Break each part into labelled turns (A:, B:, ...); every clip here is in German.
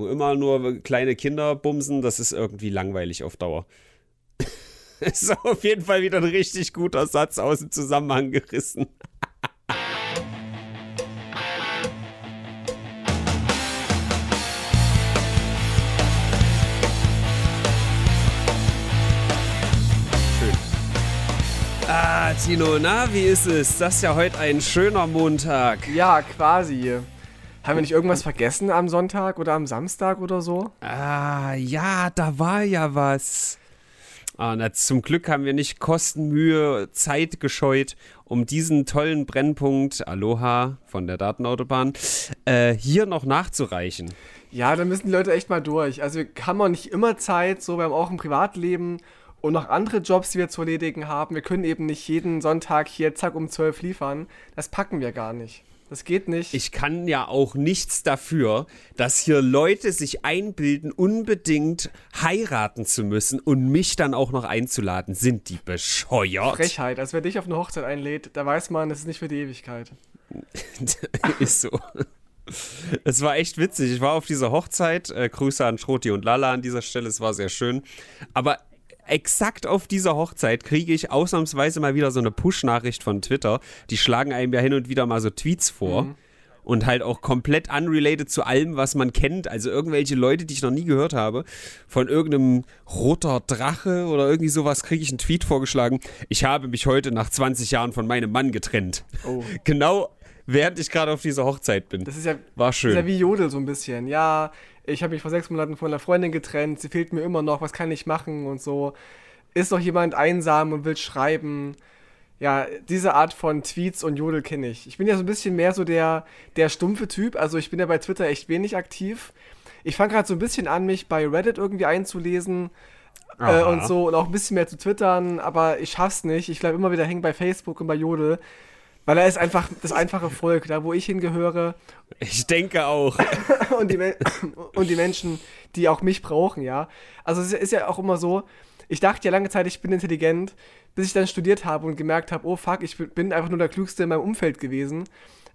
A: Immer nur kleine Kinder bumsen, das ist irgendwie langweilig auf Dauer. ist auf jeden Fall wieder ein richtig guter Satz aus dem Zusammenhang gerissen. Ah, Tino, na, wie ist es? Das ist ja heute ein schöner Montag.
B: Ja, quasi. Haben wir nicht irgendwas vergessen am Sonntag oder am Samstag oder so?
A: Ah, ja, da war ja was. Ah, na, zum Glück haben wir nicht Kosten, Mühe, Zeit gescheut, um diesen tollen Brennpunkt, Aloha von der Datenautobahn, äh, hier noch nachzureichen.
B: Ja, da müssen die Leute echt mal durch. Also wir haben auch nicht immer Zeit, so wir haben auch ein Privatleben und noch andere Jobs, die wir zu erledigen haben. Wir können eben nicht jeden Sonntag hier zack um 12 liefern. Das packen wir gar nicht. Das geht nicht.
A: Ich kann ja auch nichts dafür, dass hier Leute sich einbilden, unbedingt heiraten zu müssen und mich dann auch noch einzuladen. Sind die bescheuert?
B: Frechheit. Als wer dich auf eine Hochzeit einlädt, da weiß man, das ist nicht für die Ewigkeit.
A: ist so. Es war echt witzig. Ich war auf dieser Hochzeit. Äh, Grüße an Schroti und Lala an dieser Stelle. Es war sehr schön. Aber exakt auf dieser Hochzeit kriege ich ausnahmsweise mal wieder so eine Push-Nachricht von Twitter. Die schlagen einem ja hin und wieder mal so Tweets vor. Mhm. Und halt auch komplett unrelated zu allem, was man kennt. Also irgendwelche Leute, die ich noch nie gehört habe. Von irgendeinem roter Drache oder irgendwie sowas kriege ich einen Tweet vorgeschlagen. Ich habe mich heute nach 20 Jahren von meinem Mann getrennt. Oh. Genau während ich gerade auf dieser Hochzeit bin.
B: Das ist ja, War schön. Das ist ja wie Jodel so ein bisschen. Ja, ich habe mich vor sechs Monaten von einer Freundin getrennt, sie fehlt mir immer noch, was kann ich machen und so. Ist doch jemand einsam und will schreiben? Ja, diese Art von Tweets und Jodel kenne ich. Ich bin ja so ein bisschen mehr so der, der stumpfe Typ. Also ich bin ja bei Twitter echt wenig aktiv. Ich fange gerade so ein bisschen an, mich bei Reddit irgendwie einzulesen äh, und so und auch ein bisschen mehr zu twittern, aber ich schaff's nicht. Ich bleibe immer wieder hängen bei Facebook und bei Jodel. Weil er ist einfach das einfache Volk, da wo ich hingehöre.
A: Ich denke auch.
B: und, die, und die Menschen, die auch mich brauchen, ja. Also es ist ja auch immer so, ich dachte ja lange Zeit, ich bin intelligent, bis ich dann studiert habe und gemerkt habe, oh fuck, ich bin einfach nur der Klügste in meinem Umfeld gewesen.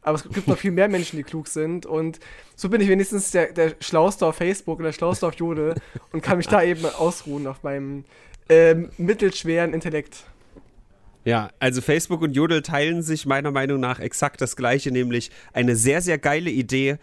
B: Aber es gibt noch viel mehr Menschen, die klug sind. Und so bin ich wenigstens der, der Schlauste auf Facebook und der Schlauste auf Jode und kann mich da eben ausruhen auf meinem äh, mittelschweren Intellekt.
A: Ja, also Facebook und Jodel teilen sich meiner Meinung nach exakt das gleiche, nämlich eine sehr, sehr geile Idee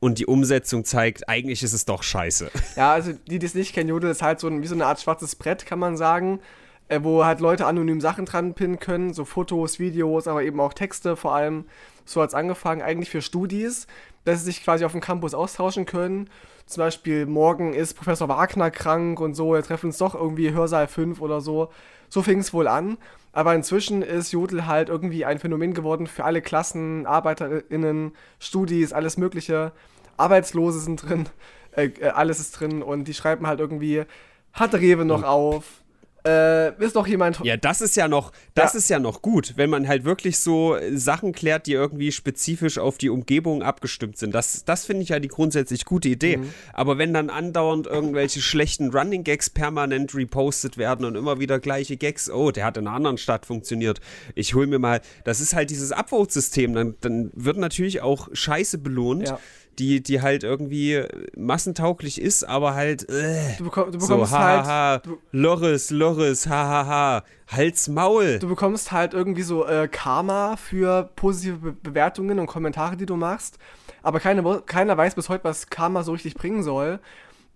A: und die Umsetzung zeigt, eigentlich ist es doch scheiße.
B: Ja, also die, die es nicht kennen, Jodel ist halt so ein, wie so eine Art schwarzes Brett, kann man sagen, äh, wo halt Leute anonym Sachen dran pinnen können, so Fotos, Videos, aber eben auch Texte vor allem. So hat es angefangen, eigentlich für Studis, dass sie sich quasi auf dem Campus austauschen können. Zum Beispiel, morgen ist Professor Wagner krank und so, wir treffen uns doch irgendwie Hörsaal 5 oder so. So fing es wohl an. Aber inzwischen ist Jodel halt irgendwie ein Phänomen geworden für alle Klassen, ArbeiterInnen, Studis, alles Mögliche. Arbeitslose sind drin, äh, äh alles ist drin und die schreiben halt irgendwie, hat Rewe noch auf? Äh, ist doch jemand.
A: Ja, das ist ja noch, das ja. ist ja noch gut, wenn man halt wirklich so Sachen klärt, die irgendwie spezifisch auf die Umgebung abgestimmt sind. Das, das finde ich ja die grundsätzlich gute Idee. Mhm. Aber wenn dann andauernd irgendwelche schlechten Running Gags permanent repostet werden und immer wieder gleiche Gags, oh, der hat in einer anderen Stadt funktioniert. Ich hole mir mal, das ist halt dieses Upvote-System. Dann, dann wird natürlich auch Scheiße belohnt. Ja die, die halt irgendwie massentauglich ist, aber halt. Äh, du, bekomm, du bekommst so, ha, halt. Ha, ha, Loris, Loris, hahaha. Ha, ha. Hals, Maul.
B: Du bekommst halt irgendwie so äh, Karma für positive Be Bewertungen und Kommentare, die du machst. Aber keine, keiner weiß bis heute, was Karma so richtig bringen soll.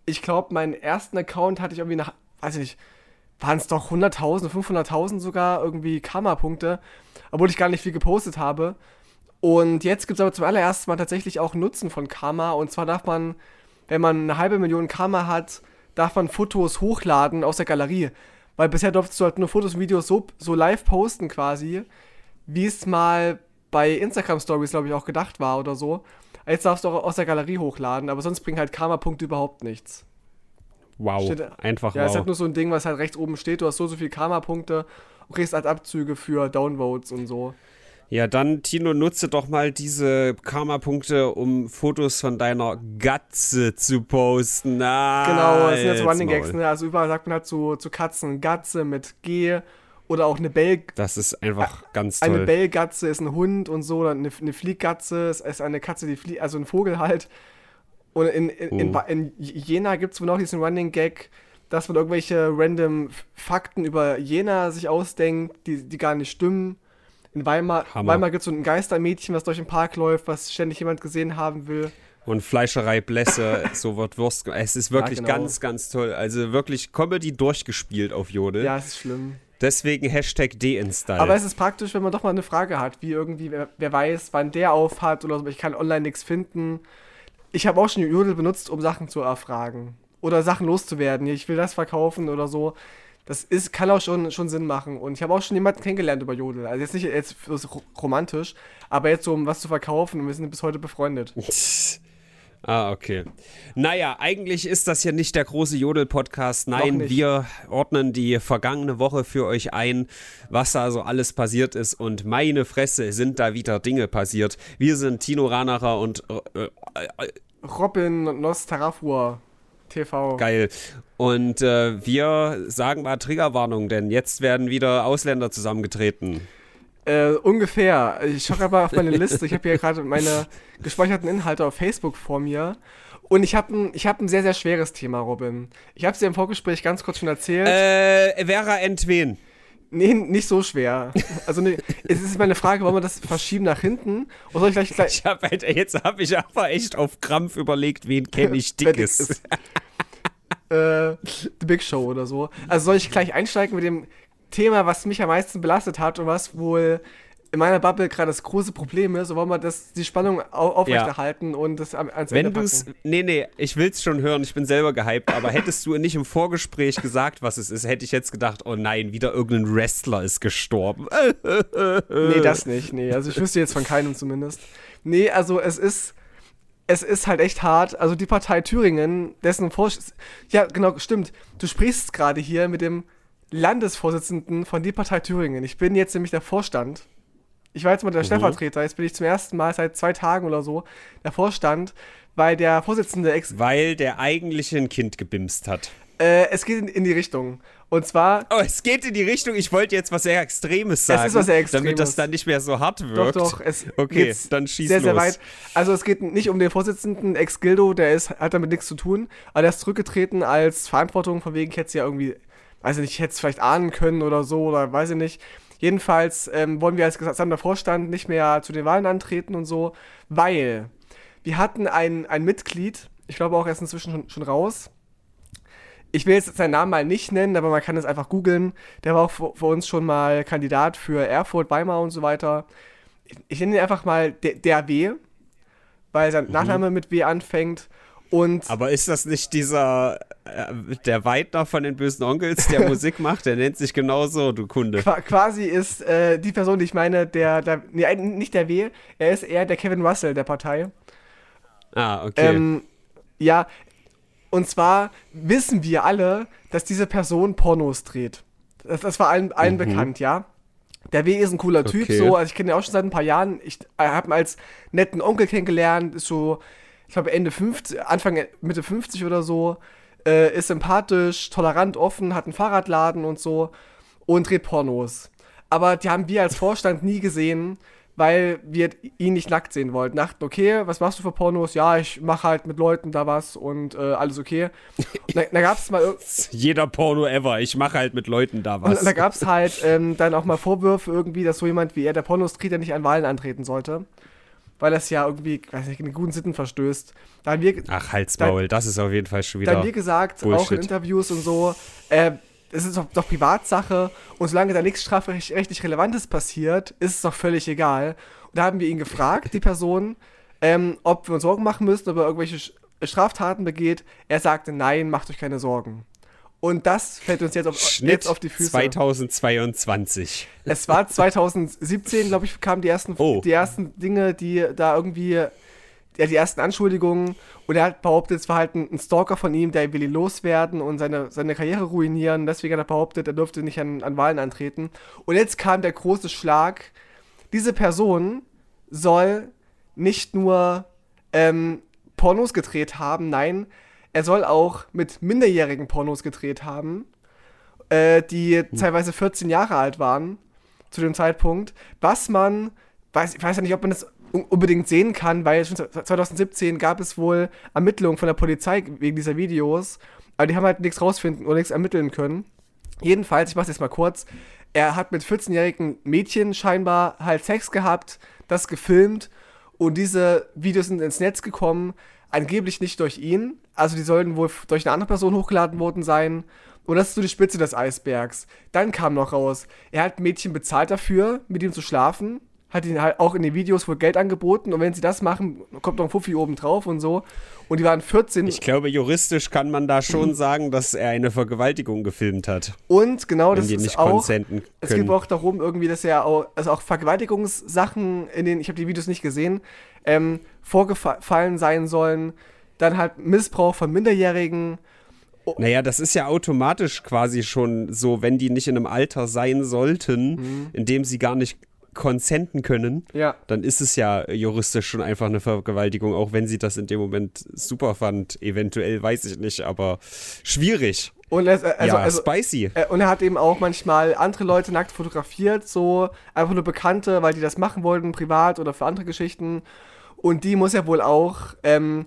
B: Ich glaube, meinen ersten Account hatte ich irgendwie nach, weiß ich nicht, waren es doch 100.000, 500.000 sogar irgendwie Karma-Punkte, obwohl ich gar nicht viel gepostet habe. Und jetzt gibt es aber zum allerersten Mal tatsächlich auch Nutzen von Karma. Und zwar darf man, wenn man eine halbe Million Karma hat, darf man Fotos hochladen aus der Galerie. Weil bisher durftest du halt nur Fotos und Videos so, so live posten quasi, wie es mal bei Instagram Stories, glaube ich, auch gedacht war oder so. Jetzt darfst du auch aus der Galerie hochladen, aber sonst bringen halt Karma-Punkte überhaupt nichts.
A: Wow, steht, einfach
B: ja, wow. Ja, ist halt nur so ein Ding, was halt rechts oben steht. Du hast so, so viele Karma-Punkte und kriegst halt Abzüge für Downvotes und so.
A: Ja, dann, Tino, nutze doch mal diese Karma-Punkte, um Fotos von deiner Gatze zu posten. Ah,
B: genau, das sind jetzt Running Gags, ne? Also überall sagt man halt zu, zu Katzen Gatze mit G oder auch eine Bell.
A: Das ist einfach äh, ganz
B: toll. Eine Bellgatze ist ein Hund und so, oder eine, eine Flieggatze ist, eine Katze, die fliegt, also ein Vogel halt. Und in, in, in,
A: Oh.
B: in Jena gibt es wohl noch diesen Running Gag, dass man irgendwelche random Fakten über Jena sich ausdenkt, die, die gar nicht stimmen. In Weimar,
A: Hammer.
B: Weimar gibt es so ein Geistermädchen, was durch den Park läuft, was ständig jemand gesehen haben will.
A: Und Fleischerei Blässe, so wird Wurst. Es ist wirklich
B: genau.
A: ganz, ganz toll. Also wirklich Comedy durchgespielt auf Jodel.
B: Ja, es ist schlimm.
A: Deswegen Hashtag deinstall.
B: Aber es ist praktisch, wenn man doch mal eine Frage hat, wie irgendwie, wer, wer weiß, wann der auf hat oder so. Ich kann online nichts finden. Ich habe auch schon Jodel benutzt, um Sachen zu erfragen. Oder Sachen loszuwerden. Ich will das verkaufen oder so. Das ist, kann auch schon, schon Sinn machen. Und ich habe auch schon jemanden kennengelernt über Jodel. Also jetzt nicht jetzt romantisch, aber jetzt so, um was zu verkaufen. Und wir sind bis heute befreundet.
A: Ah, okay. Naja, eigentlich ist das ja nicht der große Jodel-Podcast. Nein, wir ordnen die vergangene Woche für euch ein, was da so alles passiert ist. Und meine Fresse, sind da wieder Dinge passiert. Wir sind Tino Ranacher und äh, äh, äh,
B: Robin Nostarafur TV.
A: geil. Und äh, wir sagen mal Triggerwarnung, denn jetzt werden wieder Ausländer zusammengetreten.
B: Äh, ungefähr. Ich schaue mal auf meine Liste. Ich habe hier gerade meine gespeicherten Inhalte auf Facebook vor mir. Und ich habe ein, ich hab ein sehr, sehr schweres Thema, Robin. Ich habe es dir im Vorgespräch ganz kurz schon erzählt.
A: Äh, Vera Entwen.
B: Nee, nicht so schwer. Also nee, es ist meine Frage, wollen wir das verschieben nach hinten? Oder soll ich gleich, gleich
A: Ich hab, halt- jetzt habe ich aber echt auf Krampf überlegt, wen kenne ich
B: dick
A: dickes.
B: ist. äh, The Big Show oder so. Also soll ich gleich einsteigen mit dem Thema, was mich am meisten belastet hat und was wohl in meiner Bubble gerade das große Problem ist, so wollen wir das, die Spannung au aufrechterhalten und das am, ans
A: Wenn
B: Ende
A: du's,
B: packen.
A: nee, nee, ich will's schon hören, ich bin selber gehypt, aber hättest du nicht im Vorgespräch gesagt, was es ist, hätte ich jetzt gedacht, oh nein, wieder irgendein Wrestler ist gestorben.
B: Nee, das nicht. Nee, also ich wüsste jetzt von keinem zumindest. Nee, also es ist es ist halt echt hart. Also die Partei Thüringen, dessen Vorsch Ja, genau, stimmt. Du sprichst gerade hier mit dem Landesvorsitzenden von die Partei Thüringen. Ich bin jetzt nämlich der Vorstand. Ich war jetzt mal der Stellvertreter. Jetzt bin ich zum ersten Mal seit zwei Tagen oder so der Vorstand, weil der Vorsitzende ex
A: Weil der eigentliche ein Kind gebimst hat.
B: äh, es geht in, in die Richtung. Und zwar
A: Oh, es geht in die Richtung, ich wollte jetzt was sehr Extremes sagen.
B: ist was sehr
A: Damit das
B: Extremes.
A: dann nicht mehr so hart
B: Doch,
A: wirkt.
B: doch, es
A: Okay, dann schieß
B: sehr, sehr
A: los.
B: weit. Also es geht nicht um den Vorsitzenden Ex-Gildo, der ist, hat damit nichts zu tun, aber der ist zurückgetreten als Verantwortung, von wegen ich hätte es ja irgendwie, weiß ich nicht, ich hätte es vielleicht ahnen können oder so, oder weiß ich nicht. Jedenfalls ähm, wollen wir als gesamter Vorstand nicht mehr zu den Wahlen antreten und so, weil wir hatten ein, ein Mitglied, ich glaube auch, er ist inzwischen schon, schon raus, ich will jetzt seinen Namen mal nicht nennen, aber man kann es einfach googeln. Der war auch für, für uns schon mal Kandidat für Erfurt, Weimar und so weiter. Ich, ich nenne ihn einfach mal der, der W, weil sein Nachname mit W anfängt. Und
A: Aber ist das nicht dieser, äh, der Weidner von den bösen Onkels, der Musik macht? Der nennt sich genauso, du Kunde.
B: qua quasi ist äh, die Person, die ich meine, der, der nee, nicht der W, er ist eher der Kevin Russell der Partei.
A: Ah, okay.
B: Ähm, ja, und zwar wissen wir alle, dass diese Person Pornos dreht. Das, das war allen, allen bekannt, ja. Der W ist ein cooler Typ,
A: Okay.
B: so. Also ich kenne ihn auch schon seit ein paar Jahren. Ich äh, habe ihn als netten Onkel kennengelernt, ist so, ich glaube Ende 50, Anfang, Mitte 50 oder so. Äh, ist sympathisch, tolerant, offen, hat einen Fahrradladen und so und dreht Pornos. Aber die haben wir als Vorstand nie gesehen, weil wir ihn nicht nackt sehen wollten. Dachten, okay, was machst du für Pornos? Ja, ich mache halt mit Leuten da was und äh, alles okay. Da, da gab es mal
A: Jeder Porno ever. Ich mache halt mit Leuten da
B: und
A: was.
B: da gab es halt ähm, dann auch mal Vorwürfe irgendwie, dass so jemand wie er, der Pornos dreht, ja nicht an Wahlen antreten sollte. Weil das ja irgendwie, weiß nicht, in guten Sitten verstößt. Da haben wir,
A: Ach, halt's Maul. Das ist auf jeden Fall schon
B: da haben
A: wieder.
B: wir gesagt, auch
A: Bullshit.
B: in Interviews und so, äh, es ist doch, doch Privatsache und solange da nichts strafrechtlich Relevantes passiert, ist es doch völlig egal. Und da haben wir ihn gefragt, die Person, ähm, ob wir uns Sorgen machen müssen, ob er irgendwelche Straftaten begeht. Er sagte, nein, macht euch keine Sorgen. Und das fällt uns jetzt auf,
A: Schnitt
B: jetzt auf die Füße.
A: 2022.
B: Es war 2017, glaube ich, kamen die ersten,
A: Oh.
B: die ersten Dinge, die da irgendwie, ja, die ersten Anschuldigungen. Und er hat behauptet, es war halt ein, Stalker von ihm, der will ihn loswerden und seine, seine Karriere ruinieren. Deswegen hat er behauptet, er dürfte nicht an, an Wahlen antreten. Und jetzt kam der große Schlag. Diese Person soll nicht nur ähm, Pornos gedreht haben, nein, er soll auch mit minderjährigen Pornos gedreht haben, äh, die teilweise 14 Jahre alt waren zu dem Zeitpunkt, was man, weiß, ich weiß ja nicht, ob man das unbedingt sehen kann, weil schon 2017 gab es wohl Ermittlungen von der Polizei wegen dieser Videos, aber die haben halt nichts rausfinden oder nichts ermitteln können. Jedenfalls, ich mach's jetzt mal kurz, er hat mit 14-jährigen Mädchen scheinbar halt Sex gehabt, das gefilmt und diese Videos sind ins Netz gekommen, angeblich nicht durch ihn, also die sollten wohl durch eine andere Person hochgeladen worden sein. Und das ist so die Spitze des Eisbergs. Dann kam noch raus, er hat Mädchen bezahlt dafür, mit ihm zu schlafen hat ihnen halt auch in den Videos wohl Geld angeboten und wenn sie das machen, kommt noch ein Fuffi oben drauf und so. Und die waren 14.
A: Ich glaube, juristisch kann man da schon sagen, dass er eine Vergewaltigung gefilmt hat.
B: Und genau
A: wenn
B: das
A: die
B: ist
A: nicht
B: auch. Es geht auch darum, irgendwie, dass er auch, also auch Vergewaltigungssachen in den, ich habe die Videos nicht gesehen, ähm, vorgefallen sein sollen. Dann halt Missbrauch von Minderjährigen.
A: Naja, das ist ja automatisch quasi schon so, wenn die nicht in einem Alter sein sollten,
B: Mhm.
A: in dem sie gar nicht konsenten können,
B: Ja.
A: dann ist es ja juristisch schon einfach eine Vergewaltigung, auch wenn sie das in dem Moment super fand. Eventuell, weiß ich nicht, aber schwierig.
B: Und er, also,
A: ja,
B: also,
A: spicy.
B: Äh, Und er hat eben auch manchmal andere Leute nackt fotografiert, so einfach nur Bekannte, weil die das machen wollten, privat oder für andere Geschichten. Und die muss er wohl auch ähm,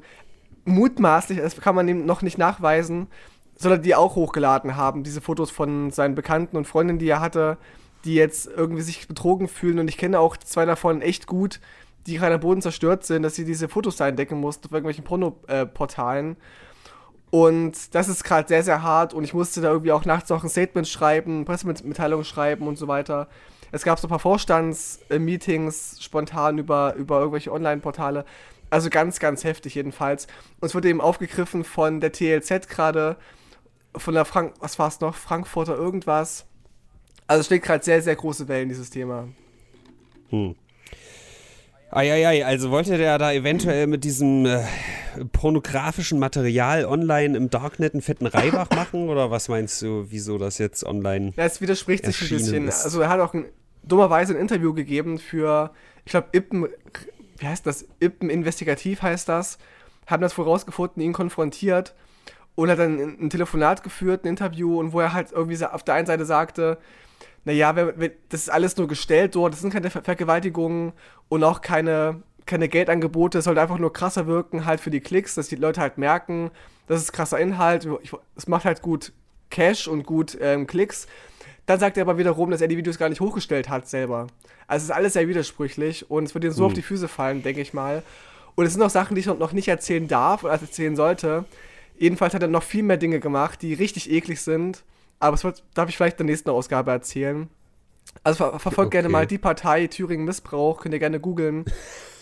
B: mutmaßlich, das kann man ihm noch nicht nachweisen, soll er die auch hochgeladen haben, diese Fotos von seinen Bekannten und Freundinnen, die er hatte, die jetzt irgendwie sich betrogen fühlen. Und ich kenne auch zwei davon echt gut, die gerade am Boden zerstört sind, dass sie diese Fotos da entdecken mussten auf irgendwelchen Porno-Portalen. Und das ist gerade sehr, sehr hart und ich musste da irgendwie auch nachts noch ein Statement schreiben, Pressemitteilung schreiben und so weiter. Es gab so ein paar Vorstandsmeetings spontan über, über irgendwelche Online-Portale. Also ganz, ganz heftig jedenfalls. Und es wurde eben aufgegriffen von der TLZ gerade, von der Frank, was war es noch, Frankfurter irgendwas. Also es schlägt gerade sehr, sehr große Wellen, dieses Thema.
A: Hm. Eieiei, also wollte der da eventuell mit diesem äh, pornografischen Material online im Darknet einen fetten Reibach machen? Oder was meinst du, wieso das jetzt online
B: Ja, es widerspricht sich ein bisschen.
A: ist.
B: Also er hat auch ein, dummerweise ein Interview gegeben für, ich glaube, Ippen, wie heißt das? Ippen Investigativ heißt das. Haben das vorausgefunden, ihn konfrontiert und hat dann ein, ein Telefonat geführt, ein Interview und wo er halt irgendwie auf der einen Seite sagte, naja, wenn, wenn, das ist alles nur gestellt dort, das sind keine Ver Vergewaltigungen und auch keine, keine Geldangebote, es sollte einfach nur krasser wirken, halt für die Klicks, dass die Leute halt merken, das ist krasser Inhalt, es macht halt gut Cash und gut ähm, Klicks. Dann sagt er aber wiederum, dass er die Videos gar nicht hochgestellt hat selber. Also es ist alles sehr widersprüchlich und es wird ihm so
A: Hm.
B: auf die Füße fallen, denke ich mal. Und es sind auch Sachen, die ich noch nicht erzählen darf oder erzählen sollte. Jedenfalls hat er noch viel mehr Dinge gemacht, die richtig eklig sind. Aber das wird, darf ich vielleicht in der nächsten Ausgabe erzählen. Also ver verfolgt gerne
A: Okay.
B: mal die Partei Thüringen Missbrauch, könnt ihr gerne googeln.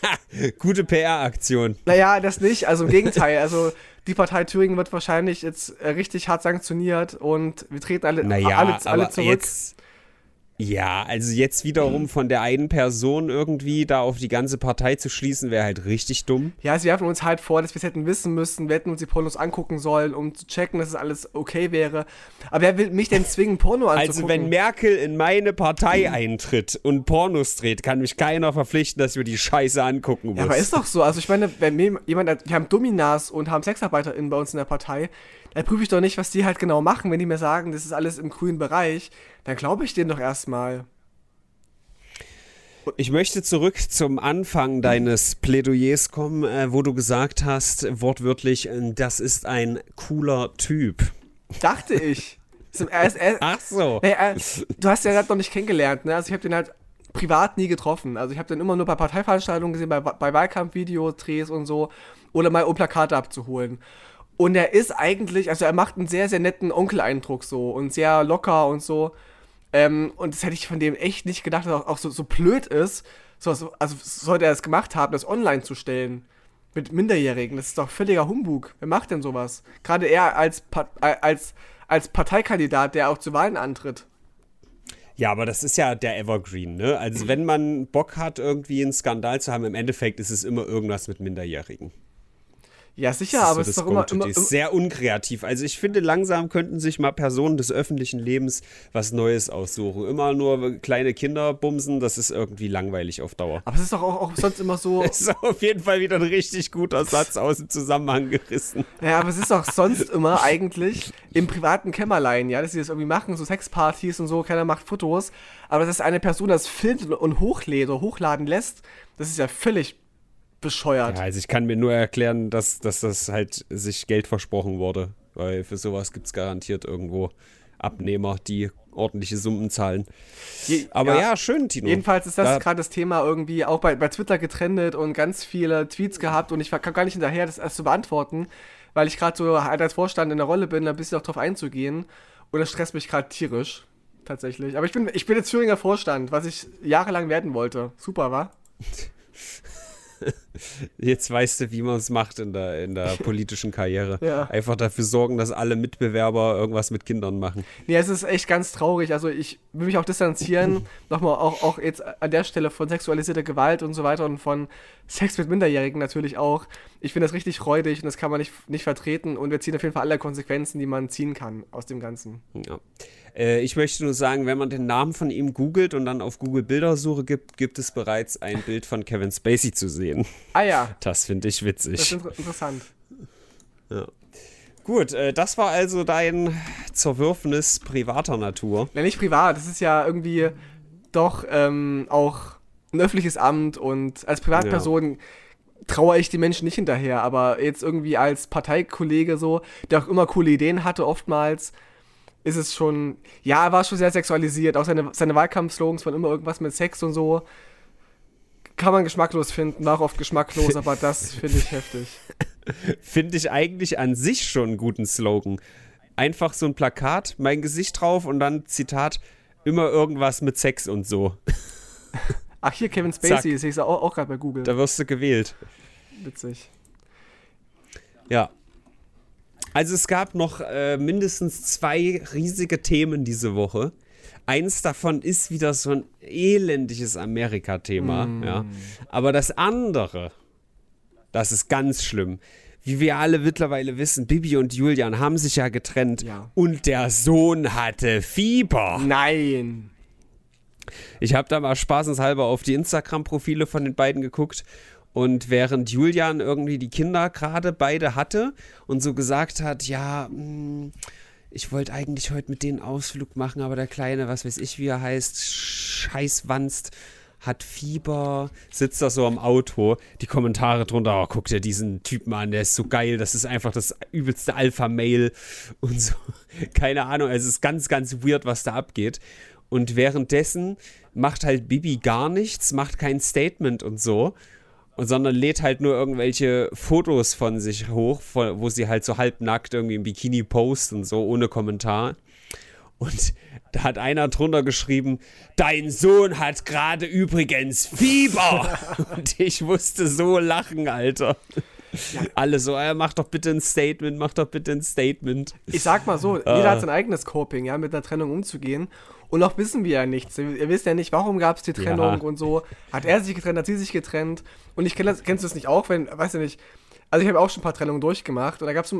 A: Gute PR-Aktion.
B: Naja, das nicht, also im Gegenteil. Also die Partei Thüringen wird wahrscheinlich jetzt äh, richtig hart sanktioniert und wir treten alle,
A: Naja,
B: alle, alle zurück.
A: jetzt. Ja, also jetzt wiederum von der einen Person irgendwie da auf die ganze Partei zu schließen, wäre halt richtig dumm.
B: Ja, sie werfen uns halt vor, dass wir es hätten wissen müssen, wir hätten uns die Pornos angucken sollen, um zu checken, dass es alles okay wäre. Aber wer will mich denn zwingen, Porno anzugucken?
A: Also wenn Merkel in meine Partei eintritt und Pornos dreht, kann mich keiner verpflichten, dass ich mir die Scheiße angucken muss.
B: Ja, aber ist doch so. Also ich meine, wenn mir jemand, wir haben Dominas und haben SexarbeiterInnen bei uns in der Partei, dann prüfe ich doch nicht, was die halt genau machen. Wenn die mir sagen, das ist alles im grünen Bereich, dann glaube ich denen doch erstmal.
A: Ich möchte zurück zum Anfang deines Plädoyers kommen, äh, wo du gesagt hast, wortwörtlich, äh, das ist ein cooler Typ.
B: Dachte ich.
A: Ach so.
B: nee, äh, du hast ja halt noch nicht kennengelernt, ne? Also ich habe den halt privat nie getroffen. Also ich habe den immer nur bei Parteiveranstaltungen gesehen, bei, bei Wahlkampfvideodrehs und so. Oder mal um Plakate abzuholen. Und er ist eigentlich, also er macht einen sehr, sehr netten Onkel-Eindruck so und sehr locker und so. Ähm, und das hätte ich von dem echt nicht gedacht, dass auch, auch so, so blöd ist. So, also sollte er es gemacht haben, das online zu stellen. Mit Minderjährigen. Das ist doch völliger Humbug. Wer macht denn sowas? Gerade er als, Pa- äh, als, als Parteikandidat, der auch zu Wahlen antritt.
A: Ja, aber das ist ja der Evergreen, ne? Also wenn man Bock hat, irgendwie einen Skandal zu haben, im Endeffekt ist es immer irgendwas mit Minderjährigen.
B: Ja, sicher, aber es ist doch immer, immer, immer
A: sehr unkreativ. Also ich finde, langsam könnten sich mal Personen des öffentlichen Lebens was Neues aussuchen. Immer nur kleine Kinder bumsen, das ist irgendwie langweilig auf Dauer.
B: Aber es ist doch auch, auch sonst immer so.
A: Das ist auf jeden Fall wieder ein richtig guter Satz aus dem Zusammenhang gerissen.
B: Ja, aber es ist doch sonst immer eigentlich im privaten Kämmerlein, ja, dass sie das irgendwie machen, so Sexpartys und so, keiner macht Fotos. Aber dass eine Person das filmt und hochlädt oder hochladen lässt, das ist ja völlig bescheuert.
A: Ja, also ich kann mir nur erklären, dass, dass das halt sich Geld versprochen wurde. Weil für sowas gibt es garantiert irgendwo Abnehmer, die ordentliche Summen zahlen. Je, Aber ja, ja, schön, Tino.
B: Jedenfalls ist das da, gerade das Thema irgendwie auch bei, bei Twitter getrennt und ganz viele Tweets gehabt und ich kam gar nicht hinterher, das erst zu beantworten, weil ich gerade so halt als Vorstand in der Rolle bin, ein bisschen auch drauf einzugehen und das stresst mich gerade tierisch. Tatsächlich. Aber ich bin, ich bin jetzt Thüringer Vorstand, was ich jahrelang werden wollte. Super, wa?
A: Jetzt weißt du, wie man es macht in der, in der politischen Karriere. Ja. Einfach dafür sorgen, dass alle Mitbewerber irgendwas mit Kindern machen.
B: Nee, es ist echt ganz traurig. Also ich will mich auch distanzieren, nochmal auch, auch jetzt an der Stelle von sexualisierter Gewalt und so weiter und von Sex mit Minderjährigen natürlich auch. Ich finde das richtig räudig und das kann man nicht, nicht vertreten und wir ziehen auf jeden Fall alle Konsequenzen, die man ziehen kann aus dem Ganzen.
A: Ja. Äh, ich möchte nur sagen, wenn man den Namen von ihm googelt und dann auf Google Bildersuche gibt, gibt es bereits ein Bild von Kevin Spacey zu sehen.
B: Ah ja.
A: Das finde ich witzig. Das
B: ist inter interessant.
A: Ja. Gut, äh, das war also dein Zerwürfnis privater Natur.
B: Ja, nicht privat, das ist ja irgendwie doch ähm, auch ein öffentliches Amt und als Privatperson ja. traue ich die Menschen nicht hinterher, aber jetzt irgendwie als Parteikollege so, der auch immer coole Ideen hatte oftmals, ist es schon, ja, er war schon sehr sexualisiert. Auch seine, seine Wahlkampfslogans waren immer irgendwas mit Sex und so. Kann man geschmacklos finden, war auch oft geschmacklos, aber das finde ich heftig.
A: Finde ich eigentlich an sich schon einen guten Slogan. Einfach so ein Plakat, mein Gesicht drauf und dann Zitat, immer irgendwas mit Sex und so.
B: Ach, hier Kevin Spacey, ich sehe es auch, auch gerade bei Google.
A: Da wirst du gewählt.
B: Witzig.
A: Ja, also es gab noch äh, mindestens zwei riesige Themen diese Woche. Eins davon ist wieder so ein elendiges Amerika-Thema, mm. ja. Aber das andere, das ist ganz schlimm. Wie wir alle mittlerweile wissen, Bibi und Julian haben sich ja getrennt ja. und der Sohn hatte Fieber.
B: Nein.
A: Ich habe da mal spaßenshalber auf die Instagram-Profile von den beiden geguckt und während Julian irgendwie die Kinder gerade beide hatte und so gesagt hat, ja, mh, hm, ich wollte eigentlich heute mit denen Ausflug machen, aber der Kleine, was weiß ich, wie er heißt, scheißwanst, hat Fieber, sitzt da so am Auto, die Kommentare drunter, oh, guck dir diesen Typen an, der ist so geil, das ist einfach das übelste Alpha-Mail und so. Keine Ahnung, es ist ganz, ganz weird, was da abgeht. Und währenddessen macht halt Bibi gar nichts, macht kein Statement und so sondern lädt halt nur irgendwelche Fotos von sich hoch, wo sie halt so halbnackt irgendwie im Bikini post und so, ohne Kommentar. Und da hat einer drunter geschrieben, dein Sohn hat gerade übrigens Fieber. und ich musste so lachen, Alter. Ja. Alle so, äh, mach doch bitte ein Statement, mach doch bitte ein Statement.
B: Ich sag mal so, jeder hat sein eigenes Coping, ja, mit einer Trennung umzugehen. Und noch wissen wir ja nichts. Ihr wisst ja nicht, warum gab es die Trennung ja. und so. Hat er sich getrennt, hat sie sich getrennt. Und ich kenne das, kennst du das nicht auch, wenn, weiß ja nicht, also ich habe auch schon ein paar Trennungen durchgemacht und da gibt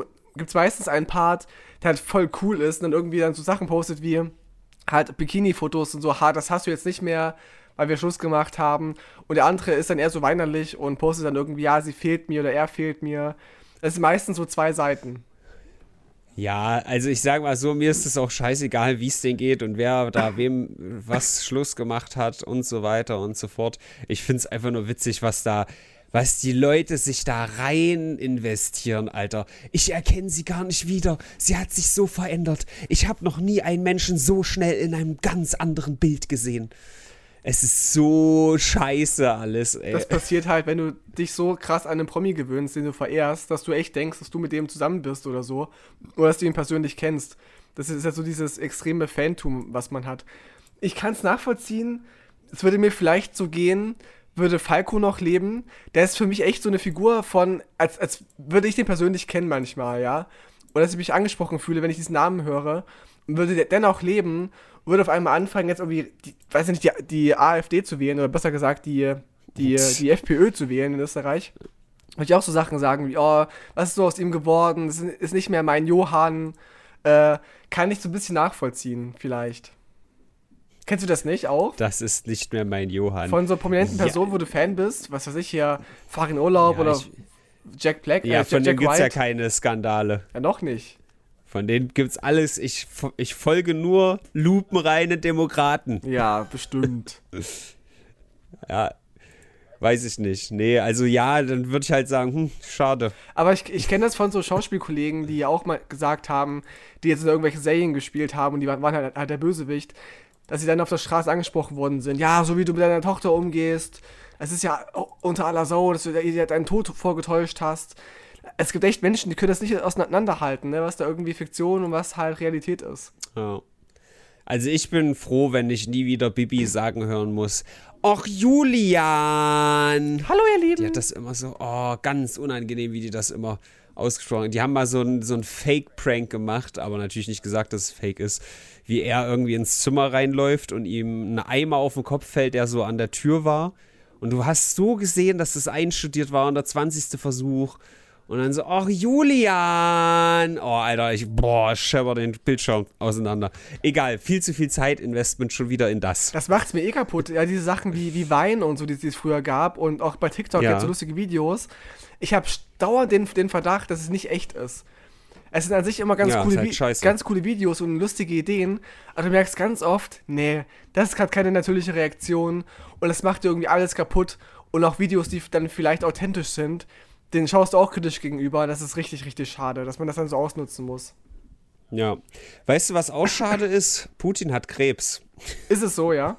B: es meistens einen Part, der halt voll cool ist und dann irgendwie dann so Sachen postet wie halt Bikini-Fotos und so, ha, das hast du jetzt nicht mehr, weil wir Schluss gemacht haben. Und der andere ist dann eher so weinerlich und postet dann irgendwie, ja, sie fehlt mir oder er fehlt mir. Es sind meistens so zwei Seiten.
A: Ja, also ich sage mal so, mir ist es auch scheißegal, wie es denen geht und wer da wem was Schluss gemacht hat und so weiter und so fort. Ich finde es einfach nur witzig, was da, was die Leute sich da rein investieren, Alter. Ich erkenne sie gar nicht wieder. Sie hat sich so verändert. Ich habe noch nie einen Menschen so schnell in einem ganz anderen Bild gesehen. Es ist so scheiße alles, ey.
B: Das passiert halt, wenn du dich so krass an einen Promi gewöhnst, den du verehrst, dass du echt denkst, dass du mit dem zusammen bist oder so. Oder dass du ihn persönlich kennst. Das ist ja so dieses extreme Phantom, was man hat. Ich kann es nachvollziehen. Es würde mir vielleicht so gehen, würde Falco noch leben. Der ist für mich echt so eine Figur von, als, als würde ich den persönlich kennen manchmal, ja. Oder dass ich mich angesprochen fühle, wenn ich diesen Namen höre. Und würde der dennoch leben würde auf einmal anfangen, jetzt irgendwie, die, weiß ich nicht, die, die AfD zu wählen, oder besser gesagt, die, die, die FPÖ zu wählen in Österreich. würde ich auch so Sachen sagen wie, oh, was ist so aus ihm geworden? Das ist nicht mehr mein Johann. Äh, kann ich so ein bisschen nachvollziehen, vielleicht. Kennst du das nicht auch?
A: Das ist nicht mehr mein Johann.
B: Von so prominenten Personen, ja. wo du Fan bist, was weiß ich hier, Farin Urlaub ja, oder ich, Jack Black.
A: Ja, äh, von denen gibt es ja keine Skandale.
B: Ja, noch nicht.
A: Von denen gibt es alles. Ich, ich folge nur lupenreine Demokraten.
B: Ja, bestimmt.
A: ja, weiß ich nicht. Nee, also ja, dann würde ich halt sagen, hm, schade.
B: Aber ich, ich kenne das von so Schauspielkollegen, die ja auch mal gesagt haben, die jetzt in irgendwelchen Serien gespielt haben und die waren halt, halt der Bösewicht dass sie dann auf der Straße angesprochen worden sind. Ja, so wie du mit deiner Tochter umgehst. Es ist ja unter aller Sau, dass du dir deinen Tod vorgetäuscht hast. Es gibt echt Menschen, die können das nicht auseinanderhalten, ne? was da irgendwie Fiktion und was halt Realität ist.
A: Ja. Also ich bin froh, wenn ich nie wieder Bibi sagen hören muss. Och, Julian!
B: Hallo, ihr Lieben!
A: Die hat das immer so, oh, ganz unangenehm, wie die das immer ausgesprochen. Die haben mal so ein, so Fake-Prank gemacht, aber natürlich nicht gesagt, dass es fake ist wie er irgendwie ins Zimmer reinläuft und ihm ein Eimer auf den Kopf fällt, der so an der Tür war. Und du hast so gesehen, dass das einstudiert war und der 20. Versuch. Und dann so, ach, Julian! Oh, Alter, ich, boah, schepper den Bildschirm auseinander. Egal, viel zu viel Zeitinvestment schon wieder in das.
B: Das macht's mir eh kaputt. Ja, diese Sachen wie, wie Wein und so, die, die es früher gab und auch bei TikTok ja. gibt so lustige Videos. Ich habe dauernd den, den Verdacht, dass es nicht echt ist. Es sind an sich immer ganz, ja, coole, halt ganz coole Videos und lustige Ideen, aber du merkst ganz oft, nee, das ist gerade keine natürliche Reaktion und das macht dir irgendwie alles kaputt und auch Videos, die dann vielleicht authentisch sind, den schaust du auch kritisch gegenüber. Das ist richtig, richtig schade, dass man das dann so ausnutzen muss.
A: Ja. Weißt du, was auch schade ist? Putin hat Krebs.
B: Ist es so, ja?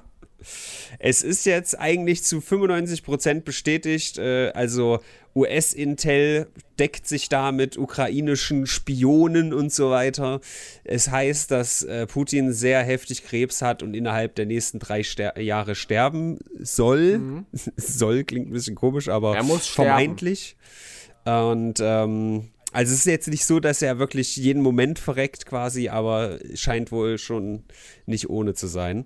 A: Es ist jetzt eigentlich zu 95% bestätigt. Äh, also US-Intel deckt sich da mit ukrainischen Spionen und so weiter. Es heißt, dass äh, Putin sehr heftig Krebs hat und innerhalb der nächsten drei Ster Jahre sterben soll. Mhm. soll klingt ein bisschen komisch, aber
B: er
A: vermeintlich. Und ähm, also es ist jetzt nicht so, dass er wirklich jeden Moment verreckt quasi, aber scheint wohl schon nicht ohne zu sein.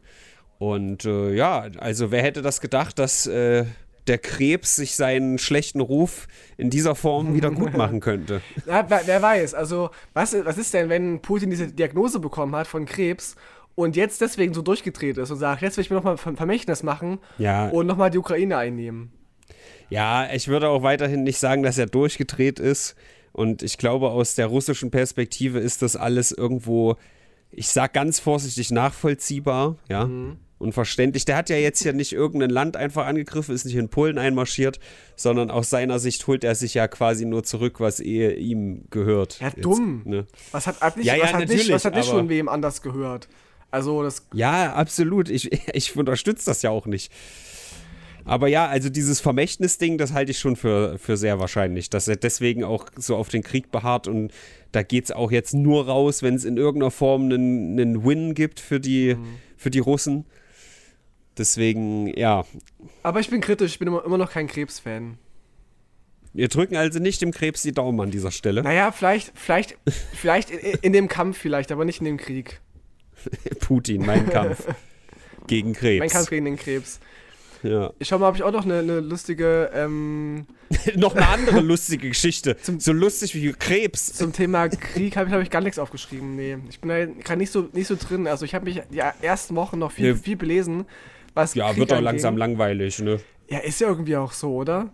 A: Und äh, ja, also wer hätte das gedacht, dass äh, der Krebs sich seinen schlechten Ruf in dieser Form wieder gut machen könnte?
B: Ja, wer, wer, weiß, also was, was ist denn, wenn Putin diese Diagnose bekommen hat von Krebs und jetzt deswegen so durchgedreht ist und sagt, jetzt will ich mir nochmal ein Vermächtnis machen
A: ja.
B: und nochmal die Ukraine einnehmen?
A: Ja, ich würde auch weiterhin nicht sagen, dass er durchgedreht ist. Und ich glaube, aus der russischen Perspektive ist das alles irgendwo, ich sag ganz vorsichtig, nachvollziehbar, ja. Mhm und verständlich. Der hat ja jetzt ja nicht irgendein Land einfach angegriffen, ist nicht in Polen einmarschiert, sondern aus seiner Sicht holt er sich ja quasi nur zurück, was eh ihm gehört.
B: Ja, jetzt, dumm. Ne? Was hat, hat nicht,
A: ja, ja,
B: was hat nicht, was hat nicht schon wem anders gehört? Also das.
A: Ja, absolut. Ich, ich unterstütze das ja auch nicht. Aber ja, also dieses Vermächtnisding, das halte ich schon für, für sehr wahrscheinlich, dass er deswegen auch so auf den Krieg beharrt und da geht es auch jetzt nur raus, wenn es in irgendeiner Form einen, einen Win gibt für die, mhm. für die Russen. Deswegen, ja.
B: Aber ich bin kritisch, ich bin immer, immer noch kein Krebs-Fan.
A: Wir drücken also nicht dem Krebs die Daumen an dieser Stelle.
B: Naja, vielleicht, vielleicht, vielleicht in, in, dem Kampf vielleicht, aber nicht in dem Krieg.
A: Putin, mein Kampf gegen Krebs.
B: Mein Kampf gegen den Krebs.
A: Ja.
B: Ich schau mal, ob ich auch noch eine, eine lustige. Ähm,
A: noch eine andere lustige Geschichte. Zum, so lustig wie Krebs.
B: Zum Thema Krieg habe ich, hab ich gar nichts aufgeschrieben. Nee, ich bin da gerade nicht so, nicht so drin. Also, ich habe mich die ersten Wochen noch viel, nee. viel belesen. Was
A: ja, Krieg wird doch langsam langweilig, ne?
B: Ja, ist ja irgendwie auch so, oder?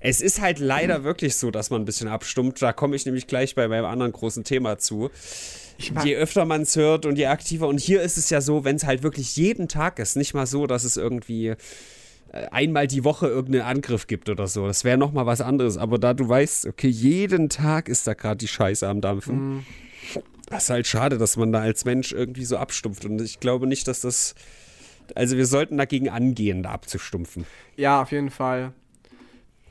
A: Es ist halt leider wirklich so, dass man ein bisschen abstummt. Da komme ich nämlich gleich bei meinem anderen großen Thema zu. je öfter man es hört und je aktiver. Und hier ist es ja so, wenn es halt wirklich jeden Tag ist, nicht mal so, dass es irgendwie äh, einmal die Woche irgendeinen Angriff gibt oder so. Das wäre nochmal was anderes. Aber da du weißt, okay, jeden Tag ist da gerade die Scheiße am Dampfen. Mhm. Das ist halt schade, dass man da als Mensch irgendwie so abstumpft. Und ich glaube nicht, dass das also wir sollten dagegen angehen, da abzustumpfen.
B: Ja, auf jeden Fall.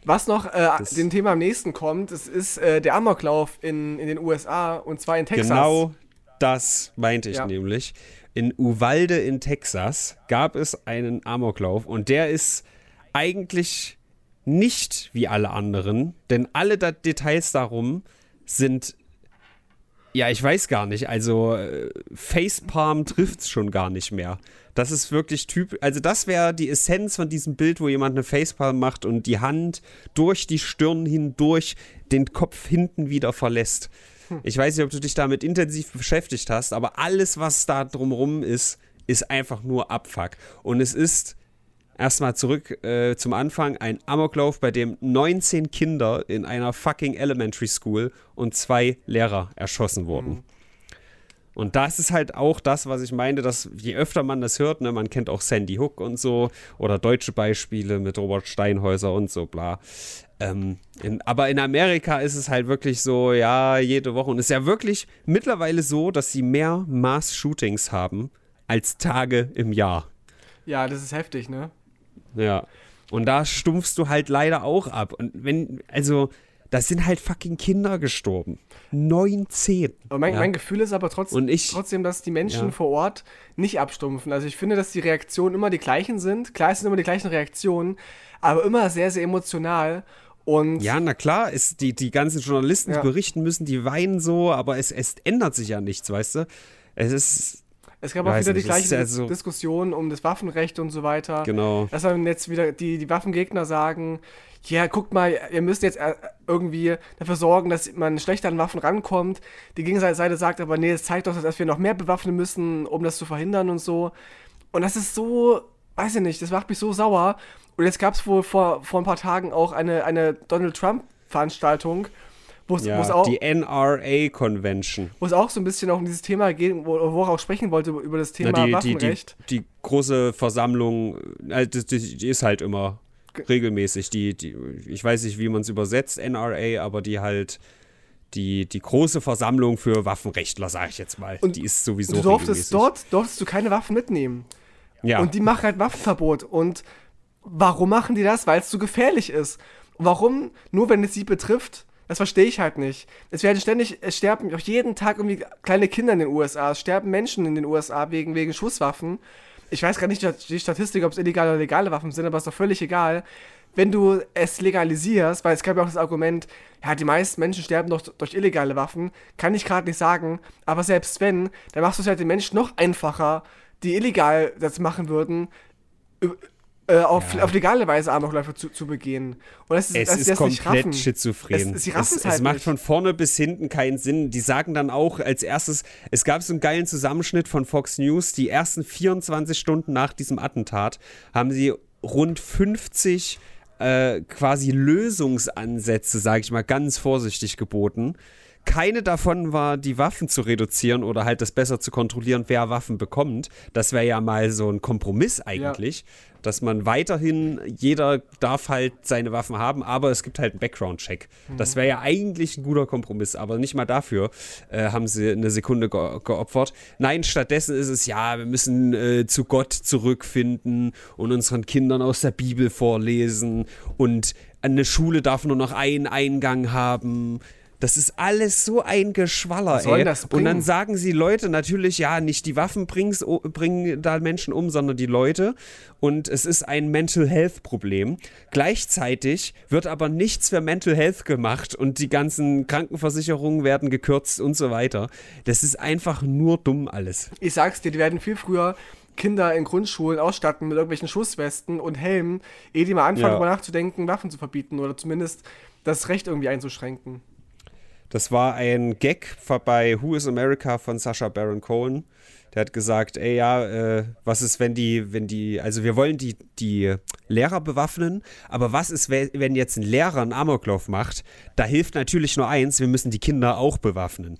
B: Was noch äh, dem Thema am nächsten kommt, es ist äh, der Amoklauf in, in den USA und zwar in Texas.
A: Genau das meinte ich ja. nämlich. In Uvalde in Texas gab es einen Amoklauf und der ist eigentlich nicht wie alle anderen, denn alle Details darum sind Ja, ich weiß gar nicht. Also äh, Facepalm trifft es schon gar nicht mehr. Das ist wirklich typ. Also das wäre die Essenz von diesem Bild, wo jemand eine Facepalm macht und die Hand durch die Stirn hindurch den Kopf hinten wieder verlässt. Hm. Ich weiß nicht, ob du dich damit intensiv beschäftigt hast, aber alles, was da drumrum ist, ist einfach nur Abfuck. Und es ist erstmal zurück äh, zum Anfang ein Amoklauf, bei dem 19 Kinder in einer fucking Elementary School und zwei Lehrer erschossen wurden. Mhm. Und das ist halt auch das, was ich meine, dass je öfter man das hört, ne, man kennt auch Sandy Hook und so oder deutsche Beispiele mit Robert Steinhäuser und so, bla. Ähm, in, aber in Amerika ist es halt wirklich so, ja, jede Woche. Und es ist ja wirklich mittlerweile so, dass sie mehr Mass-Shootings haben als Tage im Jahr.
B: Ja, das ist heftig, ne?
A: Ja. Und da stumpfst du halt leider auch ab. Und wenn, also, da sind halt fucking Kinder gestorben. 19.
B: Aber mein, ja. mein Gefühl ist aber trotzdem,
A: ich,
B: trotzdem, dass die Menschen ja. vor Ort nicht abstumpfen. Also ich finde, dass die Reaktionen immer die gleichen sind. Klar, es sind immer die gleichen Reaktionen, aber immer sehr, sehr emotional. Und
A: ja, na klar, ist die, die ganzen Journalisten, die berichten müssen, die weinen so, aber es, es ändert sich ja nichts, weißt du? Es ist
B: es gab auch wieder nicht, die gleichen ja so Diskussionen um das Waffenrecht und so weiter.
A: Genau.
B: Dass dann jetzt wieder die, die Waffengegner sagen, ja, guckt mal, ihr müsst jetzt äh, irgendwie dafür sorgen, dass man schlechter an Waffen rankommt. Die Gegenseite sagt aber, nee, es zeigt doch, dass wir noch mehr bewaffnen müssen, um das zu verhindern und so. Und das ist so, weiß ich nicht, das macht mich so sauer. Und jetzt gab es wohl vor, vor ein paar Tagen auch eine, eine Donald Trump-Veranstaltung,
A: wo es ja, auch, die NRA Convention.
B: Wo es auch so ein bisschen auch um dieses Thema geht, wo, wo er auch sprechen wollte über das Thema
A: Na, die,
B: Waffenrecht.
A: Die, die, die, große Versammlung, äh, die, die, ist halt immer regelmäßig. Die, die, ich weiß nicht, wie man es übersetzt, NRA, aber die halt die, die große Versammlung für Waffenrechtler, sage ich jetzt mal. Und die ist sowieso
B: du durftest regelmäßig. dort durftest du keine Waffen mitnehmen. Ja. Und die machen halt Waffenverbot. Und warum machen die das? Weil es zu gefährlich ist. Warum? Nur wenn es sie betrifft, das verstehe ich halt nicht. Es werden ständig, es sterben auch jeden Tag irgendwie kleine Kinder in den USA, es sterben Menschen in den USA wegen, wegen Schusswaffen. Ich weiß gar nicht die Statistik, ob es illegale oder legale Waffen sind, aber ist doch völlig egal. Wenn du es legalisierst, weil es gab ja auch das Argument, ja, die meisten Menschen sterben doch durch illegale Waffen, kann ich gerade nicht sagen, aber selbst wenn, dann machst du es halt den Menschen noch einfacher, die illegal das machen würden, äh, auf, ja. auf, legale Weise Amokläufe zu, zu begehen.
A: Und das ist, es das, ist das komplett schizophren. Es, es, es, halt macht von vorne bis hinten keinen Sinn. Die sagen dann auch als erstes, es gab so einen geilen Zusammenschnitt von Fox News, die ersten 24 Stunden nach diesem Attentat haben sie rund 50 äh, quasi Lösungsansätze, sage ich mal ganz vorsichtig geboten keine davon war, die Waffen zu reduzieren oder halt das besser zu kontrollieren, wer Waffen bekommt. Das wäre ja mal so ein Kompromiss eigentlich, ja. Dass man weiterhin, jeder darf halt seine Waffen haben, aber es gibt halt einen Background-Check. Mhm. Das wäre ja eigentlich ein guter Kompromiss, aber nicht mal dafür äh, haben sie eine Sekunde ge geopfert. Nein, stattdessen ist es ja, wir müssen äh, zu Gott zurückfinden und unseren Kindern aus der Bibel vorlesen und eine Schule darf nur noch einen Eingang haben. Das ist alles so ein Geschwaller,
B: ey. Das
A: und dann sagen sie Leute natürlich, ja, nicht die Waffen bringen da Menschen um, sondern die Leute. Und es ist ein Mental Health Problem. Gleichzeitig wird aber nichts für Mental Health gemacht und die ganzen Krankenversicherungen werden gekürzt und so weiter. Das ist einfach nur dumm alles.
B: Ich sag's dir, die werden viel früher Kinder in Grundschulen ausstatten mit irgendwelchen Schusswesten und Helmen, ehe die mal anfangen, ja. darüber nachzudenken, Waffen zu verbieten oder zumindest das Recht irgendwie einzuschränken.
A: Das war ein Gag bei Who is America von Sasha Baron Cohen. Der hat gesagt, ey ja, äh, was ist, wenn die, wenn die, also wir wollen die, die Lehrer bewaffnen, aber was ist, wenn jetzt ein Lehrer einen Amoklauf macht? Da hilft natürlich nur eins, wir müssen die Kinder auch bewaffnen.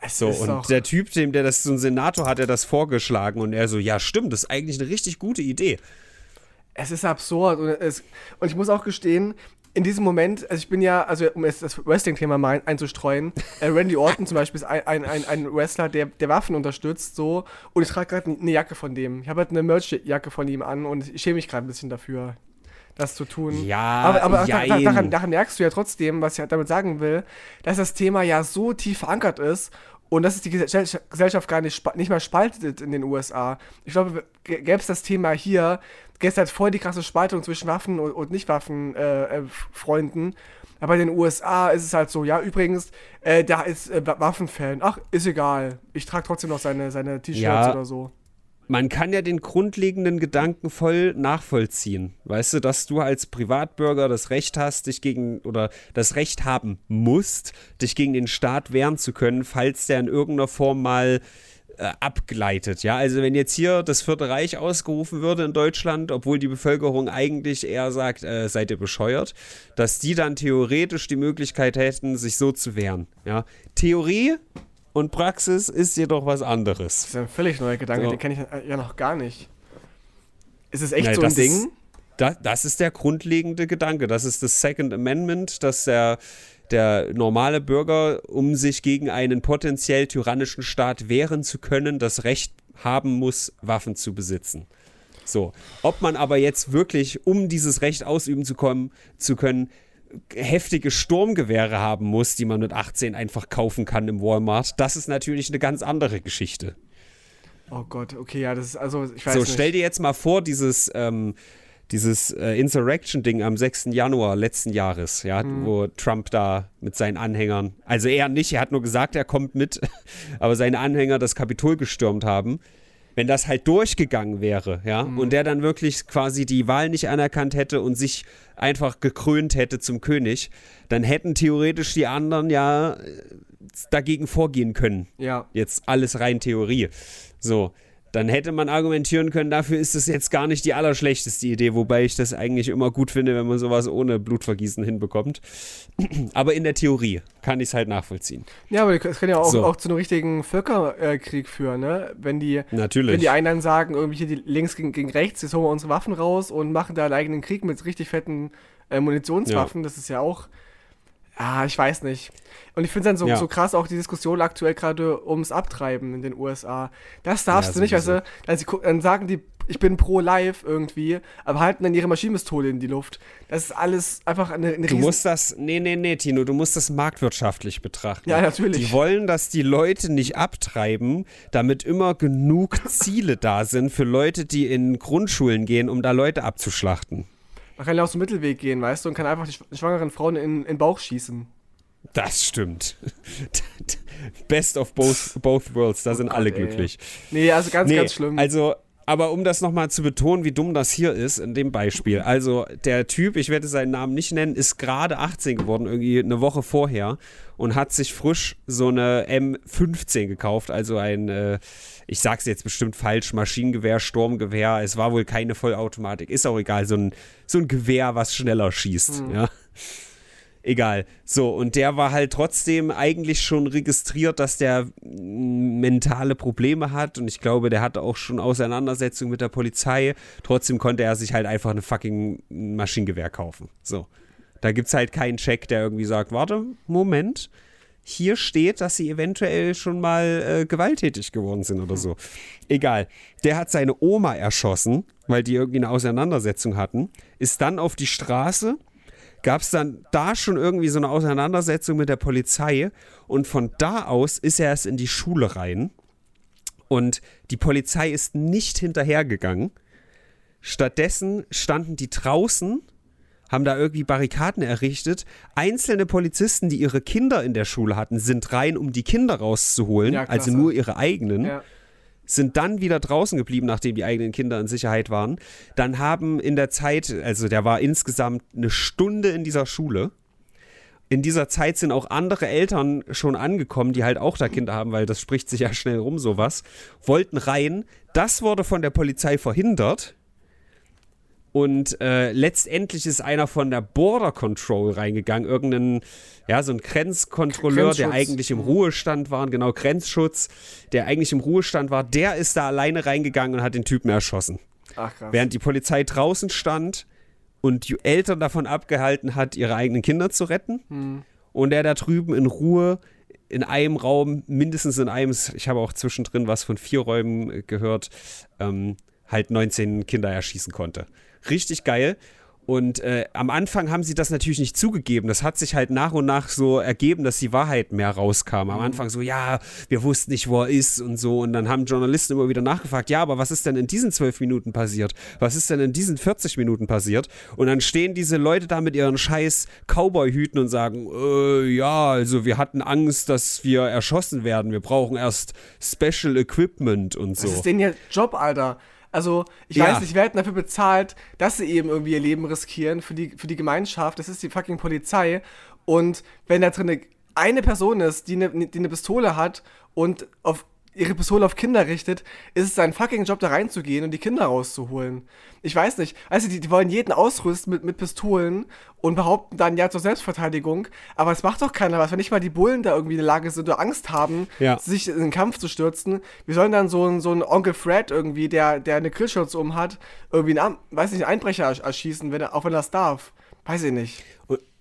A: Es so, und der Typ, dem der das, so ein Senator hat, er das vorgeschlagen und er so, ja, stimmt, das ist eigentlich eine richtig gute Idee.
B: Es ist absurd und, es, und ich muss auch gestehen, in diesem Moment, also ich bin ja, also um jetzt das Wrestling-Thema mal einzustreuen, äh, Randy Orton zum Beispiel ist ein, ein, ein, ein Wrestler, der, der Waffen unterstützt, so, und ich trage gerade eine Jacke von dem. Ich habe halt eine Merch-Jacke von ihm an und ich schäme mich gerade ein bisschen dafür, das zu tun.
A: Ja,
B: aber, aber da, daran, daran merkst du ja trotzdem, was ich halt damit sagen will, dass das Thema ja so tief verankert ist und dass es die Gesellschaft gar nicht, nicht mehr spaltet in den USA. Ich glaube, gäbe es das Thema hier, gestern halt voll die krasse Spaltung zwischen Waffen und, und Nicht-Waffen-Freunden. Äh, aber in den USA ist es halt so, ja, übrigens, äh, da ist äh, Waffenfan. Ach, ist egal. Ich trage trotzdem noch seine, seine T-Shirts ja, oder so.
A: Man kann ja den grundlegenden Gedanken voll nachvollziehen. Weißt du, dass du als Privatbürger das Recht hast, dich gegen oder das Recht haben musst, dich gegen den Staat wehren zu können, falls der in irgendeiner Form mal äh, abgleitet. Ja, also wenn jetzt hier das Vierte Reich ausgerufen würde in Deutschland, obwohl die Bevölkerung eigentlich eher sagt, äh, seid ihr bescheuert, dass die dann theoretisch die Möglichkeit hätten, sich so zu wehren. Ja, Theorie und Praxis ist jedoch was anderes.
B: Das ist ein völlig neuer Gedanke, so. den kenne ich ja noch gar nicht. Ist es echt Nein, so ein Ding?
A: Ist, da, das ist der grundlegende Gedanke. Das ist das Second Amendment, dass der der normale Bürger, um sich gegen einen potenziell tyrannischen Staat wehren zu können, das Recht haben muss, Waffen zu besitzen. So, ob man aber jetzt wirklich, um dieses Recht ausüben zu, kommen, zu können, heftige Sturmgewehre haben muss, die man mit 18 einfach kaufen kann im Walmart, das ist natürlich eine ganz andere Geschichte.
B: Oh Gott, okay, ja, das ist also, ich weiß
A: so,
B: nicht.
A: So, stell dir jetzt mal vor, dieses, ähm, dieses äh, Insurrection-Ding am 6. Januar letzten Jahres, ja, mhm. wo Trump da mit seinen Anhängern, also er nicht, er hat nur gesagt, er kommt mit, aber seine Anhänger das Kapitol gestürmt haben. Wenn das halt durchgegangen wäre, ja, mhm. und der dann wirklich quasi die Wahl nicht anerkannt hätte und sich einfach gekrönt hätte zum König, dann hätten theoretisch die anderen ja äh, dagegen vorgehen können.
B: Ja.
A: Jetzt alles rein Theorie. So dann hätte man argumentieren können, dafür ist es jetzt gar nicht die allerschlechteste Idee, wobei ich das eigentlich immer gut finde, wenn man sowas ohne Blutvergießen hinbekommt. Aber in der Theorie kann ich es halt nachvollziehen.
B: Ja, aber es kann ja auch, so. auch zu einem richtigen Völkerkrieg führen, ne? Wenn die,
A: Natürlich.
B: wenn die einen dann sagen, irgendwie die links gegen, gegen rechts, jetzt holen wir unsere Waffen raus und machen da einen eigenen Krieg mit richtig fetten äh, Munitionswaffen, ja. das ist ja auch Ah, ich weiß nicht. Und ich finde es dann so, ja. so krass auch die Diskussion aktuell gerade ums Abtreiben in den USA. Das darfst ja, du nicht, weißt du? Also, dann sagen die, ich bin pro live irgendwie, aber halten dann ihre Maschinenpistole in die Luft. Das ist alles einfach eine, eine
A: Du musst das, nee, nee, nee, Tino, du musst das marktwirtschaftlich betrachten.
B: Ja, natürlich.
A: Die wollen, dass die Leute nicht abtreiben, damit immer genug Ziele da sind für Leute, die in Grundschulen gehen, um da Leute abzuschlachten.
B: Man kann ja auch so einen Mittelweg gehen, weißt du, und kann einfach die schwangeren Frauen in, in den Bauch schießen.
A: Das stimmt. Best of both, both worlds, da oh sind Gott, alle glücklich.
B: Nee, also ganz, nee, ganz schlimm.
A: Also, aber um das nochmal zu betonen, wie dumm das hier ist, in dem Beispiel. Also, der Typ, ich werde seinen Namen nicht nennen, ist gerade 18 geworden, irgendwie eine Woche vorher und hat sich frisch so eine M15 gekauft, also ein. Äh, ich sag's jetzt bestimmt falsch, Maschinengewehr, Sturmgewehr, es war wohl keine Vollautomatik, ist auch egal, so ein, so ein Gewehr, was schneller schießt, mhm. ja. Egal. So, und der war halt trotzdem eigentlich schon registriert, dass der mentale Probleme hat. Und ich glaube, der hatte auch schon Auseinandersetzungen mit der Polizei. Trotzdem konnte er sich halt einfach eine fucking Maschinengewehr kaufen. So. Da gibt's halt keinen Check, der irgendwie sagt, warte, Moment, hier steht, dass sie eventuell schon mal äh, gewalttätig geworden sind oder so. Egal. Der hat seine Oma erschossen, weil die irgendwie eine Auseinandersetzung hatten, ist dann auf die Straße, gab es dann da schon irgendwie so eine Auseinandersetzung mit der Polizei und von da aus ist er erst in die Schule rein und die Polizei ist nicht hinterhergegangen. Stattdessen standen die draußen haben da irgendwie Barrikaden errichtet. Einzelne Polizisten, die ihre Kinder in der Schule hatten, sind rein, um die Kinder rauszuholen, ja, also nur ihre eigenen. Ja. Sind dann wieder draußen geblieben, nachdem die eigenen Kinder in Sicherheit waren. Dann haben in der Zeit, also der war insgesamt eine Stunde in dieser Schule. In dieser Zeit sind auch andere Eltern schon angekommen, die halt auch da Kinder haben, weil das spricht sich ja schnell rum, sowas. Wollten rein. Das wurde von der Polizei verhindert und äh, letztendlich ist einer von der Border Control reingegangen, irgendein, ja, so ein Grenzkontrolleur, der eigentlich im Ruhestand war, genau, Grenzschutz, der eigentlich im Ruhestand war, der ist da alleine reingegangen und hat den Typen erschossen. Ach, krass. Während die Polizei draußen stand und die Eltern davon abgehalten hat, ihre eigenen Kinder zu retten. Hm. Und der da drüben in Ruhe in einem Raum, mindestens in einem, ich habe auch zwischendrin was von vier Räumen gehört, ähm, halt 19 Kinder erschießen konnte. Richtig geil. Und äh, am Anfang haben sie das natürlich nicht zugegeben. Das hat sich halt nach und nach so ergeben, dass die Wahrheit mehr rauskam. Am
B: Mhm.
A: Anfang so, ja, wir wussten nicht, wo er ist und so. Und dann haben Journalisten immer wieder nachgefragt, ja, aber was ist denn in diesen zwölf Minuten passiert? Was ist denn in diesen 40 Minuten passiert? Und dann stehen diese Leute da mit ihren scheiß Cowboy-Hüten und sagen, äh, ja, also wir hatten Angst, dass wir erschossen werden. Wir brauchen erst Special Equipment und so.
B: Das ist denen ja Job, Alter. Also, ich
A: Ja.
B: weiß nicht, wer hat dafür bezahlt, dass sie eben irgendwie ihr Leben riskieren für die, für die Gemeinschaft. Das ist die fucking Polizei. Und wenn da drin eine Person ist, die eine, die eine Pistole hat und auf ihre Pistole auf Kinder richtet, ist es sein fucking Job, da reinzugehen und die Kinder rauszuholen. Ich weiß nicht. Also, die, die wollen jeden ausrüsten mit, mit Pistolen und behaupten dann ja zur Selbstverteidigung. Aber es macht doch keiner was. Wenn nicht mal die Bullen da irgendwie in der Lage sind oder Angst haben,
A: Ja.
B: sich in den Kampf zu stürzen, wie sollen dann so ein, so ein Onkel Fred irgendwie, der, der eine Grillschutz um hat, irgendwie einen, weiß nicht, einen Einbrecher ersch- erschießen, wenn er, auch wenn er das darf? Weiß ich nicht.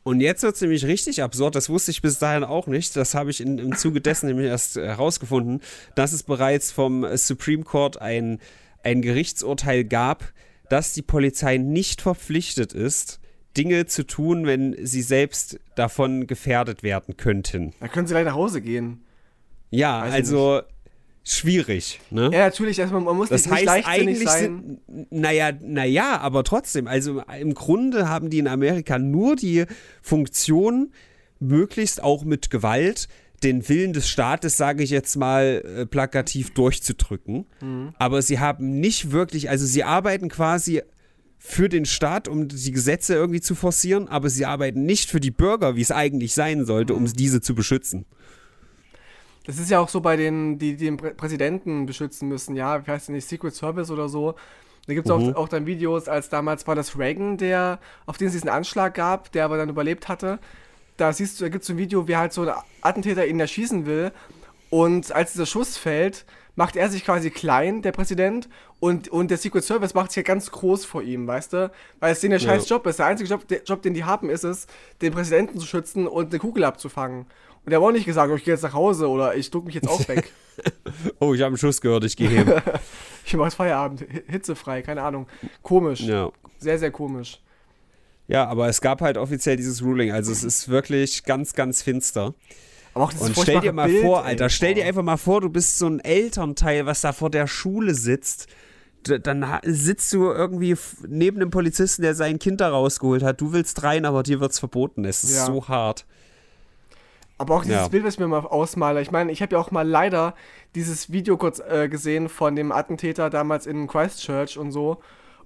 A: Und, jetzt wird es nämlich richtig absurd, das wusste ich bis dahin auch nicht. Das habe ich in, im Zuge dessen nämlich erst äh, herausgefunden, dass es bereits vom äh, Supreme Court ein, ein Gerichtsurteil gab, dass die Polizei nicht verpflichtet ist, Dinge zu tun, wenn sie selbst davon gefährdet werden könnten.
B: Da können sie gleich nach Hause gehen.
A: Ja,
B: Weiß
A: also schwierig, ne?
B: Ja, natürlich, erstmal, man muss
A: Das
B: nicht,
A: heißt
B: leichtsinnig
A: eigentlich
B: sein.
A: sind, naja, naja, aber trotzdem, also im Grunde haben die in Amerika nur die Funktion, möglichst auch mit Gewalt den Willen des Staates, sage ich jetzt mal, äh, plakativ durchzudrücken.
B: Mhm.
A: Aber sie haben nicht wirklich, also sie arbeiten quasi für den Staat, um die Gesetze irgendwie zu forcieren, aber sie arbeiten nicht für die Bürger, wie es eigentlich sein sollte,
B: Mhm.
A: um diese zu beschützen.
B: Das ist ja auch so bei den, die, die den Prä Präsidenten beschützen müssen, ja, wie heißt denn nicht, Secret Service oder so. Da gibt es
A: Mhm.
B: auch, auch dann Videos, als damals war das Reagan, der, auf den es diesen Anschlag gab, der aber dann überlebt hatte. Da siehst du, da gibt es so ein Video, wie halt so ein Attentäter ihn erschießen will. Und als dieser Schuss fällt, macht er sich quasi klein, der Präsident, und, und der Secret Service macht sich ja ganz groß vor ihm, weißt du? Weil es denen der scheiß Job ist. Der einzige Job, der Job, den die haben, ist es, den Präsidenten zu schützen und eine Kugel abzufangen. Und er hat auch nicht gesagt, oh, ich gehe jetzt nach Hause oder ich drücke mich jetzt auch weg.
A: Oh, ich habe einen Schuss gehört, ich gehe hin.
B: ich mache jetzt Feierabend, hi- hitzefrei, keine Ahnung. Komisch.
A: ja.
B: Sehr, sehr komisch.
A: Ja, aber es gab halt offiziell dieses Ruling. Also es ist wirklich ganz, ganz finster.
B: Aber auch dieses
A: Und stell dir mal
B: Bild,
A: vor,
B: ey,
A: Alter, stell dir einfach mal vor, du bist so ein Elternteil, was da vor der Schule sitzt. Dann sitzt du irgendwie neben einem Polizisten, der sein Kind da rausgeholt hat. Du willst rein, aber dir wird's verboten. Es ist
B: Ja.
A: so hart.
B: Aber auch dieses
A: Ja.
B: Bild, was ich mir mal ausmale. Ich meine, ich habe ja auch mal leider dieses Video kurz äh, gesehen von dem Attentäter damals in Christchurch und so.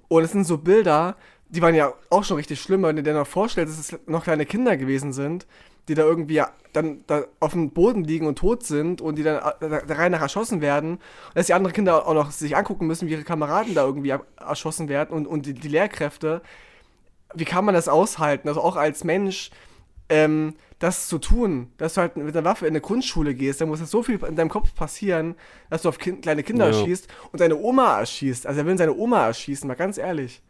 B: Und es sind so Bilder, die waren ja auch schon richtig schlimm, wenn du dir noch vorstellst, dass es noch kleine Kinder gewesen sind, die da irgendwie dann da auf dem Boden liegen und tot sind und die dann äh, da, rein nach erschossen werden. Und dass die anderen Kinder auch noch sich angucken müssen, wie ihre Kameraden da irgendwie erschossen werden und, und die, die Lehrkräfte. Wie kann man das aushalten? Also auch als Mensch, ähm, das zu tun, dass du halt mit einer Waffe in eine Grundschule gehst, dann muss das so viel in deinem Kopf passieren, dass du auf kind, kleine Kinder
A: Ja.
B: erschießt und deine Oma erschießt. Also er will seine Oma erschießen, mal ganz ehrlich.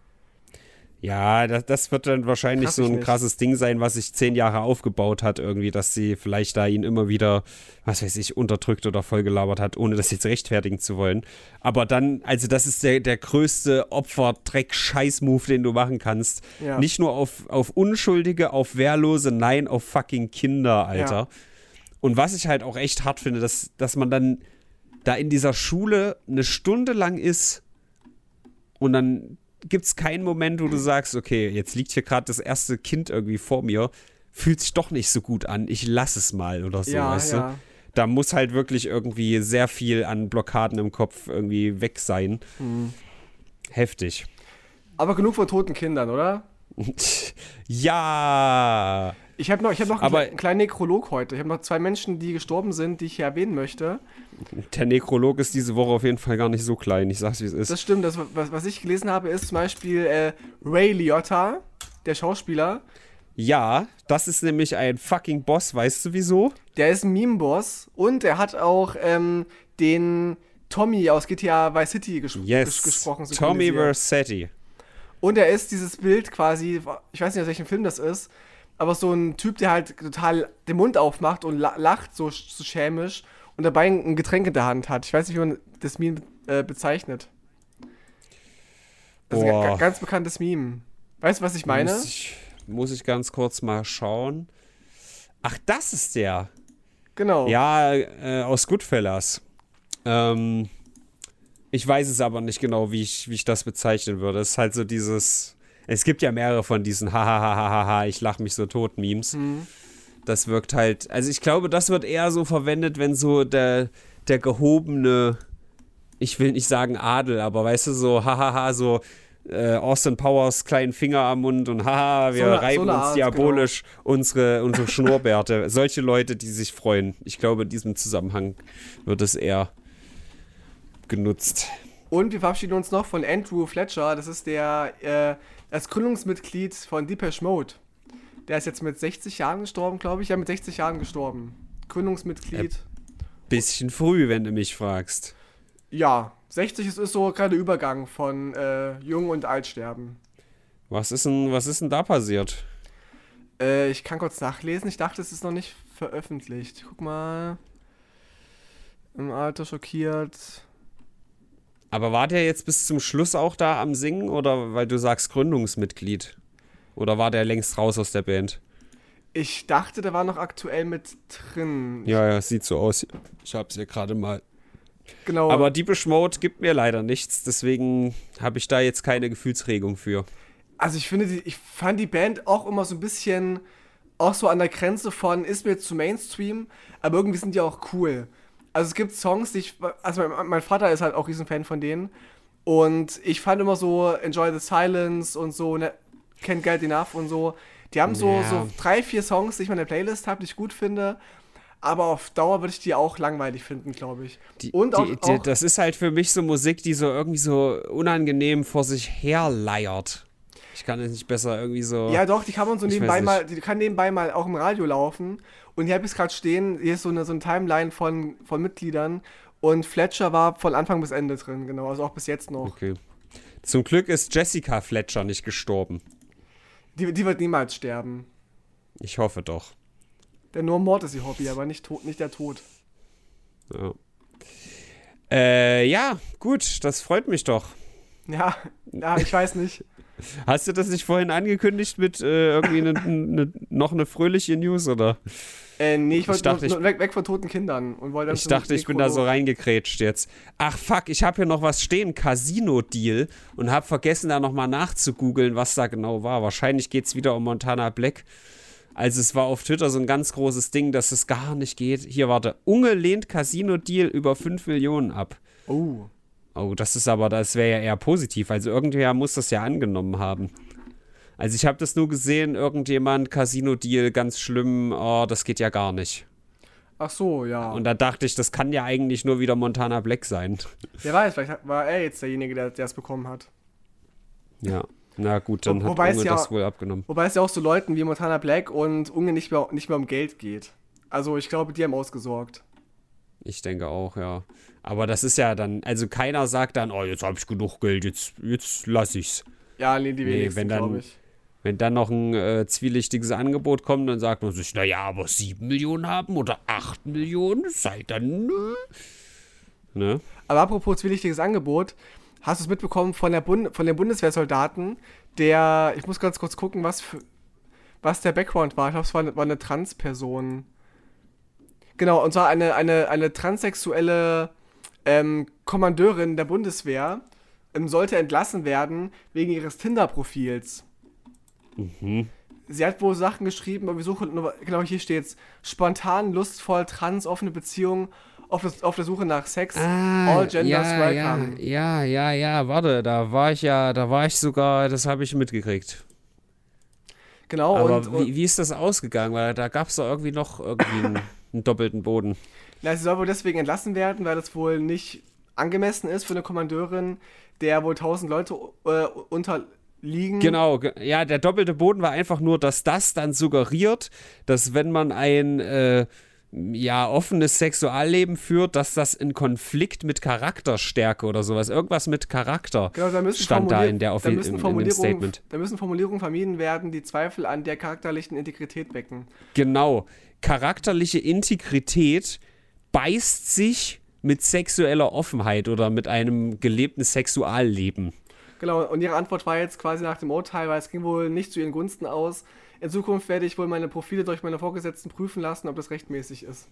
A: Ja, das, das wird dann wahrscheinlich
B: Raff
A: so ein krasses Ding sein, was sich zehn Jahre aufgebaut hat, irgendwie, dass sie vielleicht da ihn immer wieder, was weiß ich, unterdrückt oder vollgelabert hat, ohne das jetzt rechtfertigen zu wollen. Aber dann, also das ist der, der größte Opfer-Dreck-Scheiß-Move, den du machen kannst.
B: Ja.
A: Nicht nur auf, auf Unschuldige, auf Wehrlose, nein, auf fucking Kinder, Alter.
B: Ja.
A: Und was ich halt auch echt hart finde, dass, dass man dann da in dieser Schule eine Stunde lang ist und dann gibt es keinen Moment, wo du sagst, okay, jetzt liegt hier gerade das erste Kind irgendwie vor mir, fühlt sich doch nicht so gut an, ich lass es mal oder so,
B: ja,
A: weißt
B: ja.
A: du? Da muss halt wirklich irgendwie sehr viel an Blockaden im Kopf irgendwie weg sein.
B: Hm.
A: Heftig.
B: Aber genug von toten Kindern, oder?
A: Ja.
B: Ich habe noch, ich hab noch
A: Aber-
B: einen, einen kleinen Nekrolog heute. Ich habe noch zwei Menschen, die gestorben sind, die ich hier erwähnen möchte.
A: Der Nekrolog ist diese Woche auf jeden Fall gar nicht so klein. Ich sag's, wie es ist.
B: Das stimmt. Das, was, was ich gelesen habe, ist zum Beispiel äh, Ray Liotta, der Schauspieler.
A: ja, das ist nämlich ein fucking Boss, weißt du wieso?
B: Der ist ein Meme-Boss und er hat auch ähm, den Tommy aus GTA Vice City ges ges
A: Yes.
B: gesprochen.
A: Tommy. Versetti.
B: Und er ist dieses Bild quasi, ich weiß nicht, aus welchem Film das ist, aber so ein Typ, der halt total den Mund aufmacht und la lacht, so, so schämisch und dabei ein Getränk in der Hand hat. Ich weiß nicht, wie man das Meme äh, bezeichnet. Das ist ein
A: Boah.
B: ga- ganz bekanntes Meme. Weißt du, was ich meine?
A: Muss ich, muss ich ganz kurz mal schauen. Ach, das ist der.
B: Genau.
A: Ja, äh, aus Goodfellas. Ähm, ich weiß es aber nicht genau, wie ich, wie ich das bezeichnen würde. Es ist halt so dieses. Es gibt ja mehrere von diesen Hahaha, ich lach mich so tot Memes.
B: Mhm.
A: Das wirkt halt. Also ich glaube, das wird eher so verwendet, wenn so der, der gehobene, ich will nicht sagen Adel, aber weißt du, so hahaha, so äh, Austin Powers kleinen Finger am Mund und haha, wir
B: So eine-
A: reiben
B: so
A: uns
B: Art,
A: diabolisch unsere, unsere Schnurrbärte. Solche Leute, die sich freuen. Ich glaube, in diesem Zusammenhang wird es eher genutzt.
B: Und wir verabschieden uns noch von Andrew Fletcher. Das ist der äh, das Gründungsmitglied von Depeche Mode. Der ist jetzt mit 60 Jahren gestorben, glaube ich. Ja, mit 60 Jahren gestorben. Gründungsmitglied.
A: Bisschen früh, wenn du mich fragst.
B: Ja, 60 ist, ist so gerade Übergang von äh, Jung und Altsterben.
A: Was ist denn, was ist denn da passiert?
B: Äh, ich kann kurz nachlesen. Ich dachte, es ist noch nicht veröffentlicht. Guck mal. Im Alter schockiert.
A: Aber war der jetzt bis zum Schluss auch da am Singen oder weil du sagst Gründungsmitglied? Oder war der längst raus aus der Band?
B: Ich dachte, der war noch aktuell mit drin.
A: Ja, ja, sieht so aus. Ich hab's ja gerade mal.
B: Genau.
A: Aber Deepish Mode gibt mir leider nichts, deswegen habe ich da jetzt keine Gefühlsregung für.
B: Also ich finde, die, ich fand die Band auch immer so ein bisschen auch so an der Grenze von ist mir zu Mainstream, aber irgendwie sind die auch cool. Also es gibt Songs, die ich, also mein, mein Vater ist halt auch Riesenfan von denen und ich fand immer so Enjoy the Silence und so ne, Can't Get Enough und so. Die haben so,
A: Ja.
B: so drei, vier Songs, die ich mal in der Playlist habe, die ich gut finde, aber auf Dauer würde ich die auch langweilig finden, glaube ich.
A: Die,
B: und auch,
A: die, die,
B: auch
A: das ist halt für mich so Musik, die so irgendwie so unangenehm vor sich her leiert. Ich kann es nicht besser irgendwie so.
B: Ja, doch, die kann man so nebenbei mal, die kann nebenbei mal auch im Radio laufen. Und hier habe ich es gerade stehen, hier ist so eine, so eine Timeline von, von Mitgliedern. Und Fletcher war von Anfang bis Ende drin, genau, also auch bis jetzt noch.
A: Okay. Zum Glück ist Jessica Fletcher nicht gestorben.
B: Die, die wird niemals sterben.
A: Ich hoffe doch.
B: Denn nur Mord ist ihr Hobby, aber nicht, Tod, nicht der Tod.
A: Ja. Äh, ja, gut, das freut mich doch.
B: Ja, ja, ich weiß nicht.
A: Hast du das nicht vorhin angekündigt mit äh, irgendwie ne, ne, noch eine fröhliche News oder?
B: Äh, nee, ich wollte
A: dachte,
B: nur, weg, weg von toten Kindern und wollte
A: Ich dachte, ich bin da so reingekrätscht jetzt. Ach fuck, ich habe hier noch was stehen, Casino-Deal und habe vergessen, da nochmal nachzugoogeln, was da genau war. Wahrscheinlich geht es wieder um Montana Black. Also es war auf Twitter so ein ganz großes Ding, dass es gar nicht geht. Hier, warte. Unge lehnt Casino-Deal über 5 Millionen ab.
B: Oh.
A: Oh, das ist aber, das wäre ja eher positiv. Also irgendwer muss das ja angenommen haben. Also ich habe das nur gesehen, irgendjemand, Casino-Deal, ganz schlimm, oh, das geht ja gar nicht.
B: Ach so, ja.
A: Und da dachte ich, das kann ja eigentlich nur wieder Montana Black sein.
B: Wer weiß, vielleicht hat- war er jetzt derjenige, der es bekommen hat.
A: Ja, na gut, dann
B: Wo-
A: hat
B: wobei es
A: Unge
B: ja-
A: das wohl abgenommen.
B: Wobei es ja auch so Leuten wie Montana Black und Unge nicht mehr, nicht mehr um Geld geht. Also ich glaube, die haben ausgesorgt.
A: Ich denke auch, ja. Aber das ist ja dann, also keiner sagt dann, oh, jetzt habe ich genug Geld, jetzt, jetzt lass ich's.
B: Ja, nee, die
A: Nee,
B: wenigsten,
A: wenn dann-
B: glaube ich.
A: Wenn dann noch ein äh, zwielichtiges Angebot kommt, dann sagt man sich, naja, aber 7 Millionen haben oder 8 Millionen, ist halt dann, nö. Ne?
B: Aber apropos zwielichtiges Angebot, hast du es mitbekommen von, der Bund von den Bundeswehrsoldaten, der, ich muss ganz kurz gucken, was, für, was der Background war. Ich glaube, es war, eine- war eine Transperson. Genau, und zwar eine, eine, eine transsexuelle ähm, Kommandeurin der Bundeswehr ähm, sollte entlassen werden wegen ihres Tinder-Profils. Sie hat wohl Sachen geschrieben, aber wir suchen, genau hier steht's, spontan, lustvoll, trans, offene Beziehung, auf, das, auf der Suche nach Sex, all genders
A: Ah, ja,
B: welcome.
A: ja, ja, ja, ja, warte, da war ich ja, da war ich sogar, das habe ich mitgekriegt.
B: Genau,
A: Aber
B: und, und
A: wie, wie ist das ausgegangen? Weil da gab es doch irgendwie noch irgendwie einen, einen doppelten Boden.
B: Na, sie soll wohl deswegen entlassen werden, weil das wohl nicht angemessen ist für eine Kommandeurin, der wohl 1000 Leute äh, unterliegen.
A: Genau, ge- ja, der doppelte Boden war einfach nur, dass das dann suggeriert, dass wenn man ein äh, ja, offenes Sexualleben führt, dass das in Konflikt mit Charakterstärke oder sowas, irgendwas mit Charakter
B: Genau, da
A: stand da in der
B: da
A: Offi
B: müssen
A: in, in dem Statement.
B: da müssen Formulierungen vermieden werden, die Zweifel an der charakterlichen Integrität wecken.
A: Genau, charakterliche Integrität beißt sich mit sexueller Offenheit oder mit einem gelebten Sexualleben.
B: Genau, und ihre Antwort war jetzt quasi nach dem Urteil, weil es ging wohl nicht zu ihren Gunsten aus. In Zukunft werde ich wohl meine Profile durch meine Vorgesetzten prüfen lassen, ob das rechtmäßig ist.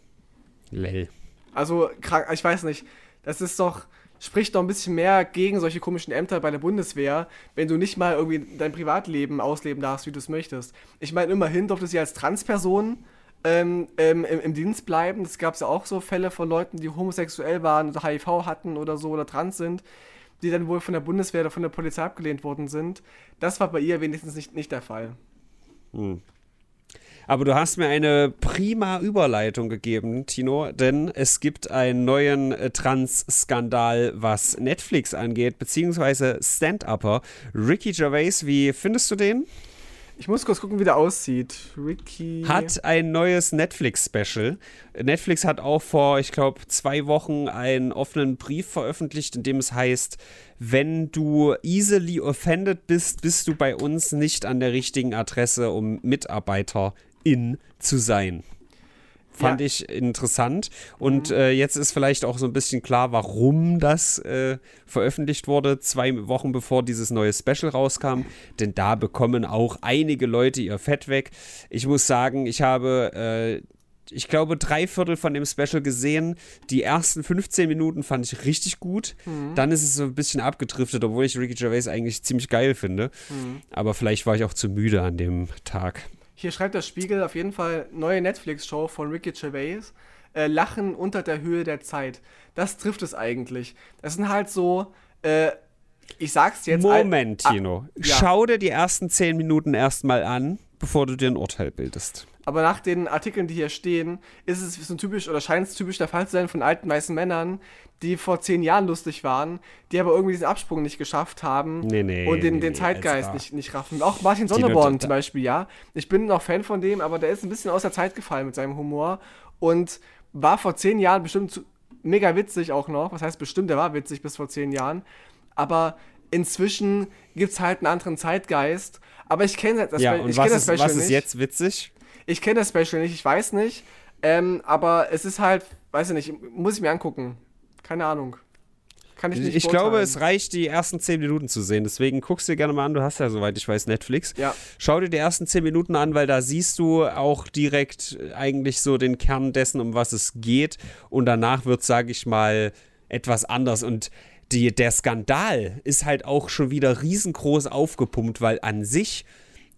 A: Lell.
B: Also, krank, ich weiß nicht. Das ist doch, spricht doch ein bisschen mehr gegen solche komischen Ämter bei der Bundeswehr, wenn du nicht mal irgendwie dein Privatleben ausleben darfst, wie du es möchtest. Ich meine, immerhin durfte sie als Transperson ähm, ähm, im, im, Dienst bleiben. Es gab ja auch so Fälle von Leuten, die homosexuell waren oder HIV hatten oder so oder trans sind, die dann wohl von der Bundeswehr oder von der Polizei abgelehnt worden sind. Das war bei ihr wenigstens nicht, nicht der Fall. Hm.
A: Aber du hast mir eine prima Überleitung gegeben, Tino, denn es gibt einen neuen äh, Trans-Skandal, was Netflix angeht, beziehungsweise Stand-Upper. Ricky Gervais, wie findest du den?
B: Ich muss kurz gucken, wie der aussieht. Ricky.
A: Hat ein neues Netflix-Special. Netflix hat auch vor, ich glaube, zwei Wochen einen offenen Brief veröffentlicht, in dem es heißt, wenn du easily offended bist, bist du bei uns nicht an der richtigen Adresse, um Mitarbeiterin zu sein. Fand ja. ich interessant. Und mhm. äh, jetzt ist vielleicht auch so ein bisschen klar, warum das äh, veröffentlicht wurde, zwei Wochen bevor dieses neue Special rauskam. Denn da bekommen auch einige Leute ihr Fett weg. Ich muss sagen, ich habe. Äh, ich glaube, drei Viertel von dem Special gesehen. Die ersten 15 Minuten fand ich richtig gut. Mhm. Dann ist es so ein bisschen abgedriftet, obwohl ich Ricky Gervais eigentlich ziemlich geil finde. Mhm. Aber vielleicht war ich auch zu müde an dem Tag.
B: Hier schreibt der Spiegel auf jeden Fall neue Netflix-Show von Ricky Gervais. Äh, Lachen unter der Höhe der Zeit. Das trifft es eigentlich. Das sind halt so, äh, ich sag's jetzt.
A: Moment, Tino. Ah, ja. Schau dir die ersten zehn Minuten erstmal an, bevor du dir ein Urteil bildest.
B: Aber nach den Artikeln, die hier stehen, ist es so typisch oder scheint es typisch der Fall zu sein von alten weißen Männern, die vor zehn Jahren lustig waren, die aber irgendwie diesen Absprung nicht geschafft haben
A: nee, nee,
B: und den,
A: nee,
B: den Zeitgeist nicht, nicht raffen. Auch Martin Sonneborn zum Beispiel, ja. Ich bin noch Fan von dem, aber der ist ein bisschen aus der Zeit gefallen mit seinem Humor und war vor zehn Jahren bestimmt zu, mega witzig auch noch. Was heißt bestimmt, der war witzig bis vor zehn Jahren. Aber inzwischen gibt es halt einen anderen Zeitgeist. Aber ich kenne das,
A: ja, und
B: ich
A: was, das ist, was ist jetzt witzig?
B: Ich kenne das Special nicht, ich weiß nicht. Ähm, aber es ist halt, weiß ich nicht, muss ich mir angucken. Keine Ahnung.
A: Kann ich nicht Ich glaube, es reicht, die ersten 10 Minuten zu sehen. Deswegen guckst du dir gerne mal an. Du hast ja, soweit ich weiß, Netflix.
B: Ja.
A: Schau dir die ersten 10 Minuten an, weil da siehst du auch direkt eigentlich so den Kern dessen, um was es geht. Und danach wird, sage ich mal, etwas anders. Und die, der Skandal ist halt auch schon wieder riesengroß aufgepumpt, weil an sich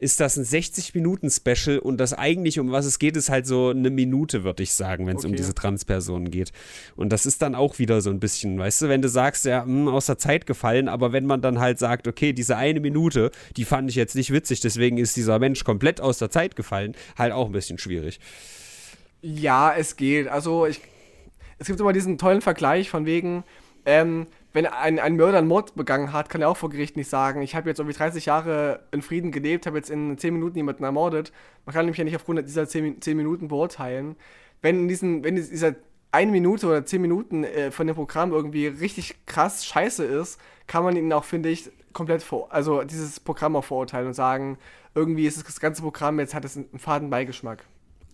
A: ist das ein 60-Minuten-Special und das eigentlich, um was es geht, ist halt so eine Minute, würde ich sagen, wenn es okay. um diese Transpersonen geht. Und das ist dann auch wieder so ein bisschen, weißt du, wenn du sagst, ja, mh, hm, aus der Zeit gefallen, aber wenn man dann halt sagt, okay, diese eine Minute, die fand ich jetzt nicht witzig, deswegen ist dieser Mensch komplett aus der Zeit gefallen, halt auch ein bisschen schwierig.
B: Ja, es geht. Also ich, es gibt immer diesen tollen Vergleich von wegen, ähm, wenn ein, ein Mörder einen Mord begangen hat, kann er auch vor Gericht nicht sagen, ich habe jetzt irgendwie 30 Jahre in Frieden gelebt, habe jetzt in 10 Minuten jemanden ermordet. Man kann nämlich ja nicht aufgrund dieser 10, 10 Minuten beurteilen. Wenn in diesen, wenn dieser eine Minute oder 10 Minuten äh, von dem Programm irgendwie richtig krass scheiße ist, kann man ihn auch, finde ich, komplett vor, also dieses Programm auch verurteilen und sagen, irgendwie ist das ganze Programm, jetzt hat es einen faden Beigeschmack.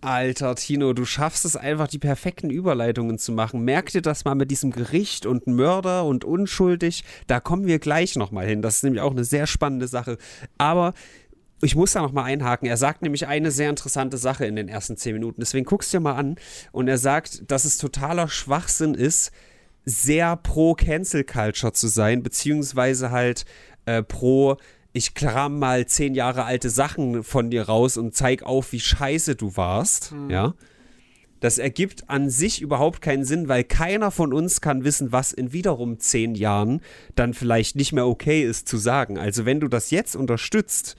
A: Alter, Tino, du schaffst es einfach, die perfekten Überleitungen zu machen. Merk dir das mal mit diesem Gericht und Mörder und unschuldig. Da kommen wir gleich nochmal hin. Das ist nämlich auch eine sehr spannende Sache. Aber ich muss da nochmal einhaken. Er sagt nämlich eine sehr interessante Sache in den ersten zehn Minuten. Deswegen guckst du dir mal an. Und er sagt, dass es totaler Schwachsinn ist, sehr pro Cancel Culture zu sein, beziehungsweise halt äh, pro ich kram mal zehn Jahre alte Sachen von dir raus und zeig auf, wie scheiße du warst, mhm. ja. Das ergibt an sich überhaupt keinen Sinn, weil keiner von uns kann wissen, was in wiederum zehn Jahren dann vielleicht nicht mehr okay ist zu sagen. Also wenn du das jetzt unterstützt,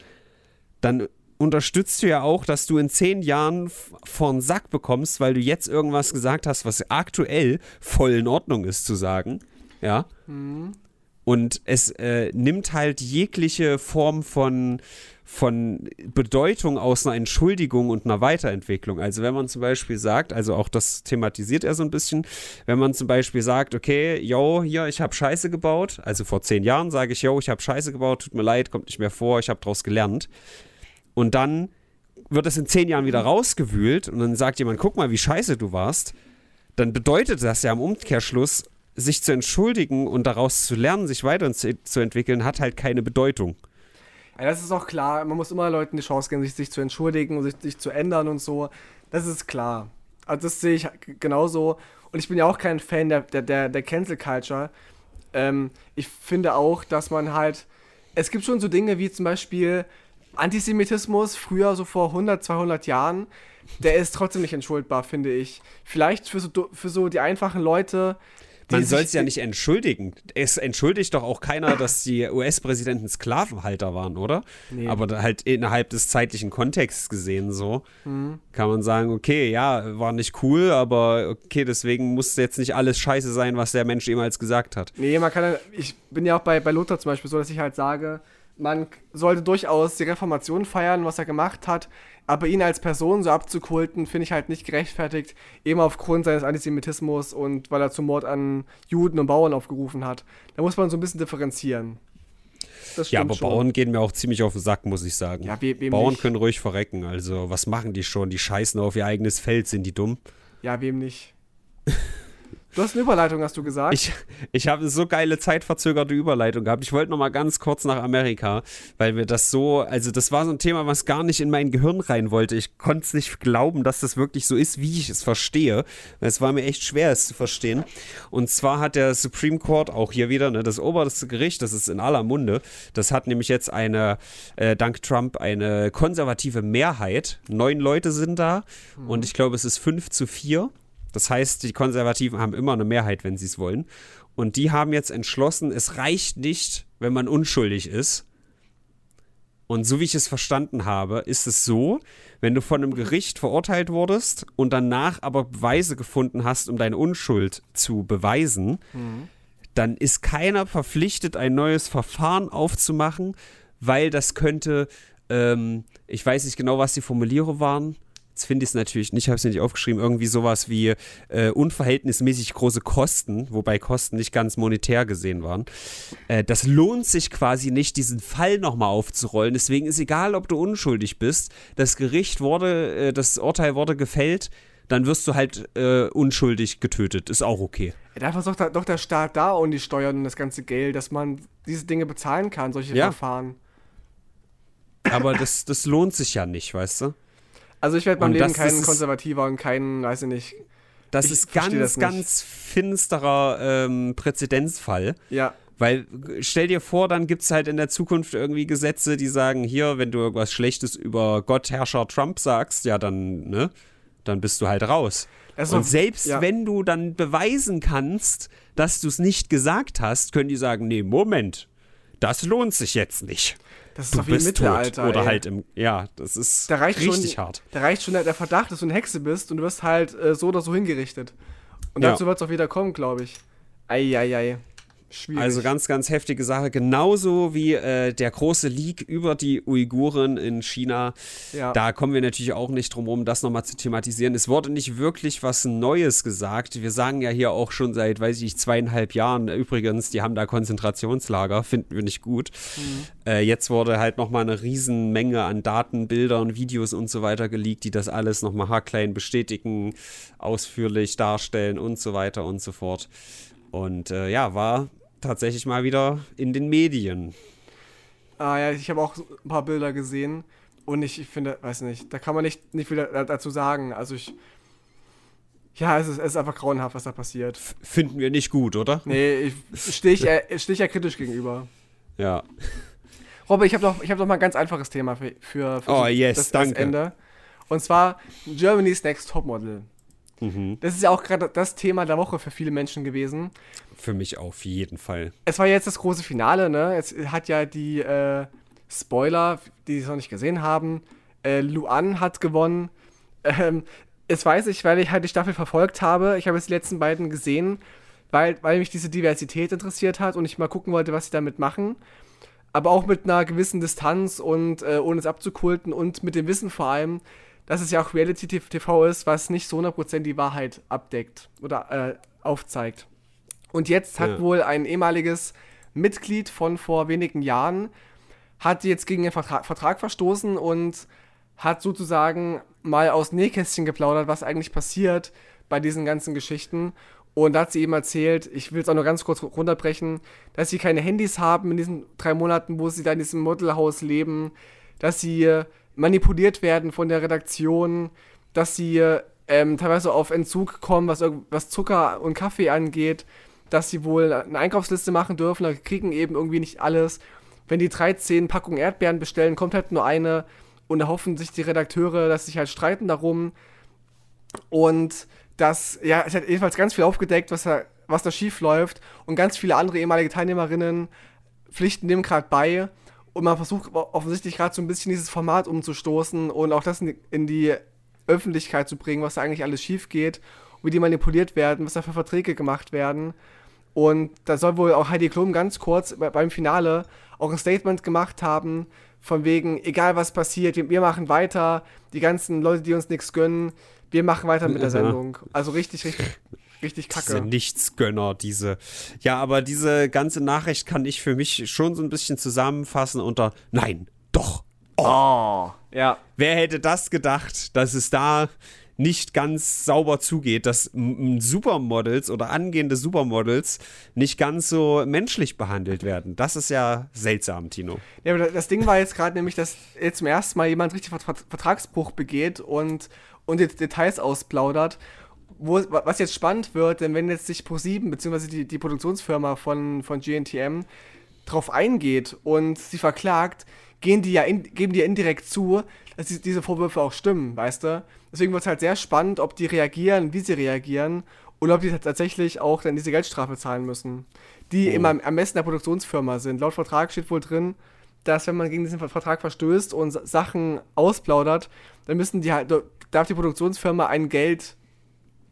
A: dann unterstützt du ja auch, dass du in zehn Jahren vorn Sack bekommst, weil du jetzt irgendwas gesagt hast, was aktuell voll in Ordnung ist zu sagen. Ja. Mhm. Und es äh, nimmt halt jegliche Form von, von Bedeutung aus einer Entschuldigung und einer Weiterentwicklung. Also wenn man zum Beispiel sagt, also auch das thematisiert er so ein bisschen, wenn man zum Beispiel sagt, okay, yo, hier, ich habe Scheiße gebaut, also vor zehn Jahren sage ich, yo, ich habe Scheiße gebaut, tut mir leid, kommt nicht mehr vor, ich habe daraus gelernt. Und dann wird es in zehn Jahren wieder rausgewühlt und dann sagt jemand, guck mal, wie scheiße du warst. Dann bedeutet das ja im Umkehrschluss, sich zu entschuldigen und daraus zu lernen, sich weiterzuentwickeln, hat halt keine Bedeutung.
B: Ja, das ist auch klar. Man muss immer Leuten die Chance geben, sich, sich zu entschuldigen und sich, sich zu ändern und so. Das ist klar. Also das sehe ich genauso. Und ich bin ja auch kein Fan der, der, der, der Cancel Culture. Ähm, ich finde auch, dass man halt. Es gibt schon so Dinge wie zum Beispiel Antisemitismus, früher so vor 100, 200 Jahren. Der ist trotzdem nicht entschuldbar, finde ich. Vielleicht für so, für so die einfachen Leute,
A: man soll es ja nicht entschuldigen. Es entschuldigt doch auch keiner, dass die US-Präsidenten Sklavenhalter waren, oder? Nee. Aber halt innerhalb des zeitlichen Kontexts gesehen so, mhm. kann man sagen, okay, ja, war nicht cool, aber okay, deswegen muss jetzt nicht alles scheiße sein, was der Mensch jemals gesagt hat.
B: Nee, man kann, ich bin ja auch bei, bei Luther zum Beispiel so, dass ich halt sage, man sollte durchaus die Reformation feiern, was er gemacht hat, aber ihn als Person so abzukulten, finde ich halt nicht gerechtfertigt, eben aufgrund seines Antisemitismus und weil er zum Mord an Juden und Bauern aufgerufen hat. Da muss man so ein bisschen differenzieren.
A: ja, aber schon. Bauern gehen mir auch ziemlich auf den Sack, muss ich sagen. Ja, we Bauern nicht? können ruhig verrecken. Also, was machen die schon? Die scheißen auf ihr eigenes Feld, sind die dumm?
B: Ja, wem nicht? Du hast eine Überleitung, hast du gesagt?
A: Ich, ich habe so geile zeitverzögerte Überleitung gehabt. Ich wollte noch mal ganz kurz nach Amerika, weil mir das so, also das war so ein Thema, was gar nicht in mein Gehirn rein wollte. Ich konnte es nicht glauben, dass das wirklich so ist, wie ich es verstehe. Es war mir echt schwer, es zu verstehen. Und zwar hat der Supreme Court auch hier wieder, ne, das oberste Gericht, das ist in aller Munde, das hat nämlich jetzt eine, äh, dank Trump, eine konservative Mehrheit. Neun Leute sind da mhm. und ich glaube, es ist fünf zu vier. Das heißt, die Konservativen haben immer eine Mehrheit, wenn sie es wollen. Und die haben jetzt entschlossen, es reicht nicht, wenn man unschuldig ist. Und so wie ich es verstanden habe, ist es so, wenn du von einem Gericht verurteilt wurdest und danach aber Beweise gefunden hast, um deine Unschuld zu beweisen, mhm. dann ist keiner verpflichtet, ein neues Verfahren aufzumachen, weil das könnte, ähm, ich weiß nicht genau, was die Formulierung waren, Jetzt finde ich es natürlich nicht, habe es nicht aufgeschrieben, irgendwie sowas wie äh, unverhältnismäßig große Kosten, wobei Kosten nicht ganz monetär gesehen waren. Äh, das lohnt sich quasi nicht, diesen Fall nochmal aufzurollen. Deswegen ist egal, ob du unschuldig bist. Das Gericht wurde, äh, das Urteil wurde gefällt dann wirst du halt äh, unschuldig getötet. Ist auch okay.
B: Ist doch, doch, der Staat da und die Steuern und das ganze Geld, dass man diese Dinge bezahlen kann, solche ja. Verfahren.
A: Aber das, das lohnt sich ja nicht, weißt du?
B: Also ich werde beim Leben kein Konservativer und kein, weiß ich nicht.
A: Das ich ist ganz, das ganz finsterer ähm, Präzedenzfall.
B: Ja.
A: Weil stell dir vor, dann gibt es halt in der Zukunft irgendwie Gesetze, die sagen, hier, wenn du irgendwas Schlechtes über Gott, Herrscher Trump sagst, ja, dann, ne, dann bist du halt raus. Also, und selbst ja. wenn du dann beweisen kannst, dass du es nicht gesagt hast, können die sagen, nee, Moment, das lohnt sich jetzt nicht.
B: Das ist du doch wie im Mittelalter.
A: Tot. Oder ey. halt im. Ja, das ist richtig
B: schon,
A: hart.
B: Da reicht schon der, der, Verdacht, dass du eine Hexe bist und du wirst halt äh, so oder so hingerichtet. Und dazu ja. wird es auch wieder kommen, glaube ich. Eieiei. Ei, ei.
A: Schwierig. Also ganz, ganz heftige Sache. Genauso wie äh, der große Leak über die Uiguren in China. Ja. Da kommen wir natürlich auch nicht drum herum, das nochmal zu thematisieren. Es wurde nicht wirklich was Neues gesagt. Wir sagen ja hier auch schon seit, weiß ich, zweieinhalb Jahren übrigens, die haben da Konzentrationslager, finden wir nicht gut. Mhm. Äh, jetzt wurde halt nochmal eine Riesenmenge an Daten, Bildern, Videos und so weiter geleakt, die das alles nochmal haarklein bestätigen, ausführlich darstellen und so weiter und so fort. Und äh, ja, war tatsächlich mal wieder in den Medien.
B: Ah ja, ich habe auch ein paar Bilder gesehen und ich, ich finde, weiß nicht, da kann man nicht, nicht viel dazu sagen. Also ich. Ja, es ist, es ist einfach grauenhaft, was da passiert.
A: Finden wir nicht gut, oder?
B: Nee, ich stehe ich, äh, steh ich ja kritisch gegenüber.
A: Ja.
B: Robbe, ich habe noch, hab noch mal ein ganz einfaches Thema für, für, für
A: oh, yes, das, danke.
B: das Ende. Und zwar Germany's Next Topmodel. Mhm. Das ist ja auch gerade das Thema der Woche für viele Menschen gewesen.
A: Für mich auf jeden Fall.
B: Es war jetzt das große Finale, ne? Jetzt hat ja die äh, Spoiler, die es noch nicht gesehen haben, äh, Luan hat gewonnen. Ähm, das weiß ich, weil ich halt die Staffel verfolgt habe. Ich habe jetzt die letzten beiden gesehen, weil, weil mich diese Diversität interessiert hat und ich mal gucken wollte, was sie damit machen. Aber auch mit einer gewissen Distanz und äh, ohne es abzukulten und mit dem Wissen vor allem, dass es ja auch Reality-TV ist, was nicht so 100% die Wahrheit abdeckt oder äh, aufzeigt. Und jetzt hat ja. wohl ein ehemaliges Mitglied von vor wenigen Jahren, hat jetzt gegen den Vertrag, Vertrag verstoßen und hat sozusagen mal aus Nähkästchen geplaudert, was eigentlich passiert bei diesen ganzen Geschichten. Und da hat sie eben erzählt, ich will es auch nur ganz kurz runterbrechen, dass sie keine Handys haben in diesen drei Monaten, wo sie da in diesem Modelhaus leben, dass sie manipuliert werden von der Redaktion, dass sie ähm, teilweise auf Entzug kommen, was, was Zucker und Kaffee angeht, dass sie wohl eine Einkaufsliste machen dürfen, da kriegen eben irgendwie nicht alles. Wenn die 13 Packungen Erdbeeren bestellen, kommt halt nur eine und da hoffen sich die Redakteure, dass sich halt streiten darum. Und das, ja, es hat jedenfalls ganz viel aufgedeckt, was da, was da schief läuft. Und ganz viele andere ehemalige Teilnehmerinnen pflichten dem gerade bei. Und man versucht offensichtlich gerade so ein bisschen dieses Format umzustoßen und auch das in die Öffentlichkeit zu bringen, was da eigentlich alles schief geht, wie die manipuliert werden, was da für Verträge gemacht werden. Und da soll wohl auch Heidi Klum ganz kurz beim Finale auch ein Statement gemacht haben, von wegen, egal was passiert, wir machen weiter, die ganzen Leute, die uns nichts gönnen, wir machen weiter mit der Sendung. Also richtig, richtig, richtig kacke.
A: Diese Nichtsgönner, diese. Ja, aber diese ganze Nachricht kann ich für mich schon so ein bisschen zusammenfassen unter Nein, doch.
B: Oh. oh. Ja.
A: Wer hätte das gedacht, dass es da nicht ganz sauber zugeht, dass Supermodels oder angehende Supermodels nicht ganz so menschlich behandelt werden. Das ist ja seltsam, Tino.
B: Ja, aber das Ding war jetzt gerade nämlich, dass jetzt zum ersten Mal jemand richtig Vertragsbruch begeht und, und Details ausplaudert. Wo, was jetzt spannend wird, denn wenn jetzt sich Pro7 bzw. Die, die Produktionsfirma von, von GNTM drauf eingeht und sie verklagt, gehen die ja in, geben die ja indirekt zu, dass die, diese Vorwürfe auch stimmen, weißt du? Deswegen wird es halt sehr spannend, ob die reagieren, wie sie reagieren und ob die tatsächlich auch dann diese Geldstrafe zahlen müssen. Die oh. immer am Ermessen der Produktionsfirma sind. Laut Vertrag steht wohl drin, dass wenn man gegen diesen Vertrag verstößt und Sachen ausplaudert, dann müssen die halt, darf die Produktionsfirma ein Geld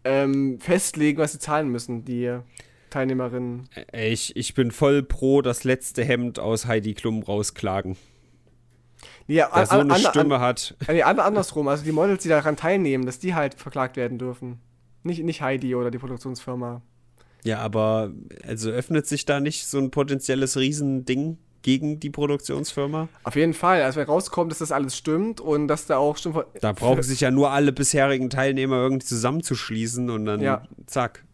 B: ähm, festlegen, was sie zahlen müssen, die Teilnehmerinnen.
A: Ich, ich bin voll pro das letzte Hemd aus Heidi Klum rausklagen. Ja, der so eine an, Stimme
B: an,
A: hat.
B: Nee, andersrum, also die Models, die daran teilnehmen, dass die halt verklagt werden dürfen. Nicht, nicht Heidi oder die Produktionsfirma.
A: Ja, aber also öffnet sich da nicht so ein potenzielles Riesending gegen die Produktionsfirma?
B: Auf jeden Fall. Also wenn rauskommt, dass das alles stimmt und dass da auch stimmt.
A: Da brauchen sich ja nur alle bisherigen Teilnehmer irgendwie zusammenzuschließen und dann ja. zack.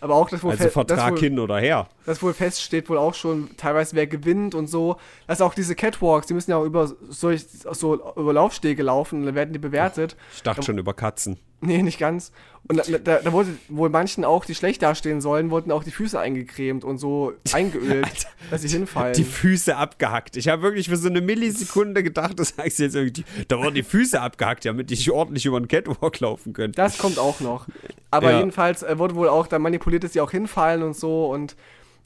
B: Aber auch das
A: wohl Also Vertrag
B: wohl,
A: hin oder her.
B: Das wohl feststeht wohl auch schon teilweise, wer gewinnt und so. Dass auch diese Catwalks, die müssen ja auch über solch, so über Laufstege laufen und dann werden die bewertet.
A: Ich dachte schon über Katzen.
B: Nee, nicht ganz. Und da, da, da, wurde wohl manchen auch, die schlecht dastehen sollen, wurden auch die Füße eingecremt und so eingeölt, Alter, dass sie hinfallen.
A: Die Füße abgehackt. Ich habe wirklich für so eine Millisekunde gedacht, das heißt jetzt irgendwie, da wurden die Füße abgehackt, damit ich ordentlich über den Catwalk laufen könnte.
B: Das kommt auch noch. Aber ja. jedenfalls äh, wurde wohl auch da manipuliert, dass sie auch hinfallen und so. Und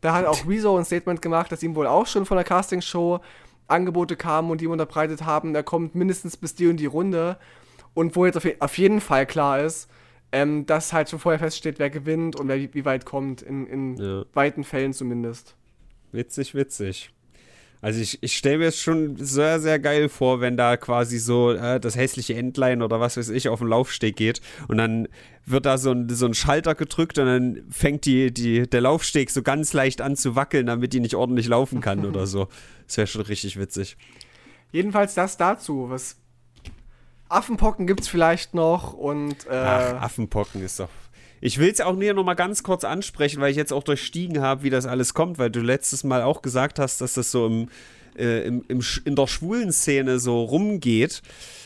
B: da hat auch Rezo ein Statement gemacht, dass ihm wohl auch schon von der Castingshow Angebote kamen und die ihm unterbreitet haben, da kommt mindestens bis die und die Runde. Und wo jetzt auf, jeden Fall klar ist, ähm, dass halt schon vorher feststeht, wer gewinnt und wer wie, weit kommt, in, in ja. weiten Fällen zumindest.
A: Witzig, witzig. Also ich, ich stelle mir es schon sehr, sehr geil vor, wenn da quasi so äh, das hässliche Endline oder was weiß ich auf den Laufsteg geht und dann wird da so ein, so ein Schalter gedrückt und dann fängt die, die, der Laufsteg so ganz leicht an zu wackeln, damit die nicht ordentlich laufen kann oder so. Das wäre schon richtig witzig.
B: Jedenfalls das dazu. Was, Affenpocken gibt es vielleicht noch und. Äh,
A: Ach, Affenpocken ist doch. Ich will es auch nur noch mal ganz kurz ansprechen, weil ich jetzt auch durchstiegen habe, wie das alles kommt, weil du letztes Mal auch gesagt hast, dass das so im, äh, im, im, in der schwulen Szene so rumgeht.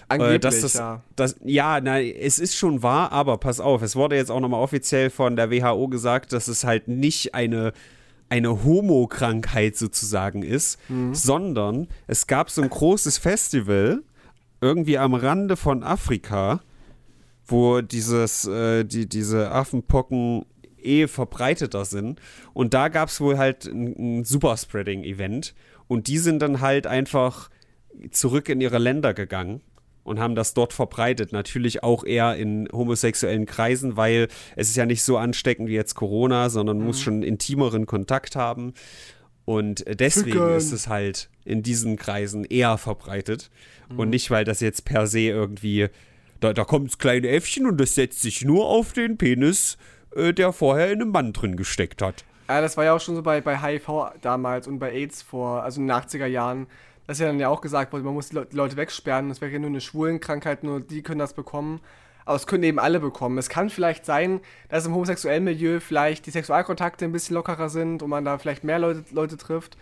B: Äh, Angeblich, äh,
A: dass das,
B: ja.
A: Das, ja, na, es ist schon wahr, aber pass auf, es wurde jetzt auch noch mal offiziell von der WHO gesagt, dass es halt nicht eine eine Homo-Krankheit sozusagen ist, mhm. sondern es gab so ein großes Festival irgendwie am Rande von Afrika, wo dieses, äh, die, diese Affenpocken eh verbreiteter sind. Und da gab es wohl halt ein, ein Superspreading-Event. Und die sind dann halt einfach zurück in ihre Länder gegangen und haben das dort verbreitet. Natürlich auch eher in homosexuellen Kreisen, weil es ist ja nicht so ansteckend wie jetzt Corona, sondern mhm. muss schon intimeren Kontakt haben. Und deswegen Ficken. ist es halt in diesen Kreisen eher verbreitet. Mhm. Und nicht, weil das jetzt per se irgendwie, da, da kommt das kleine Äffchen und das setzt sich nur auf den Penis, äh, der vorher in einem Mann drin gesteckt hat.
B: Ja, das war ja auch schon so bei, bei HIV damals und bei AIDS vor, also in den 80er Jahren, dass ja dann ja auch gesagt wurde, man muss die, Le die Leute wegsperren, das wäre ja nur eine Schwulenkrankheit, nur die können das bekommen. Aber es können eben alle bekommen. Es kann vielleicht sein, dass im homosexuellen Milieu vielleicht die Sexualkontakte ein bisschen lockerer sind und man da vielleicht mehr Leute, Leute trifft.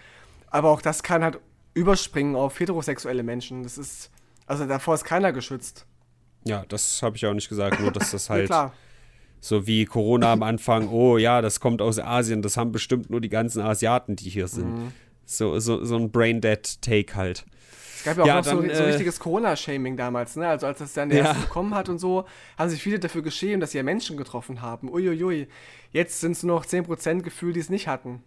B: Aber auch das kann halt überspringen auf heterosexuelle Menschen. Das ist, also davor ist keiner geschützt.
A: Ja, das habe ich auch nicht gesagt, nur dass das
B: Ja,
A: halt
B: klar.
A: so wie Corona am Anfang, oh ja, das kommt aus Asien, das haben bestimmt nur die ganzen Asiaten, die hier sind.
B: Mhm.
A: So, so, so ein Brain-Dead-Take halt.
B: Es gab ja auch
A: Ja,
B: noch so,
A: dann,
B: so
A: äh,
B: richtiges Corona-Shaming damals, ne? Also als das dann der
A: Ja.
B: erste bekommen hat und so, haben sich viele dafür geschämt, dass sie ja Menschen getroffen haben. Uiuiui. Jetzt sind es nur noch 10% Gefühl, die es nicht hatten.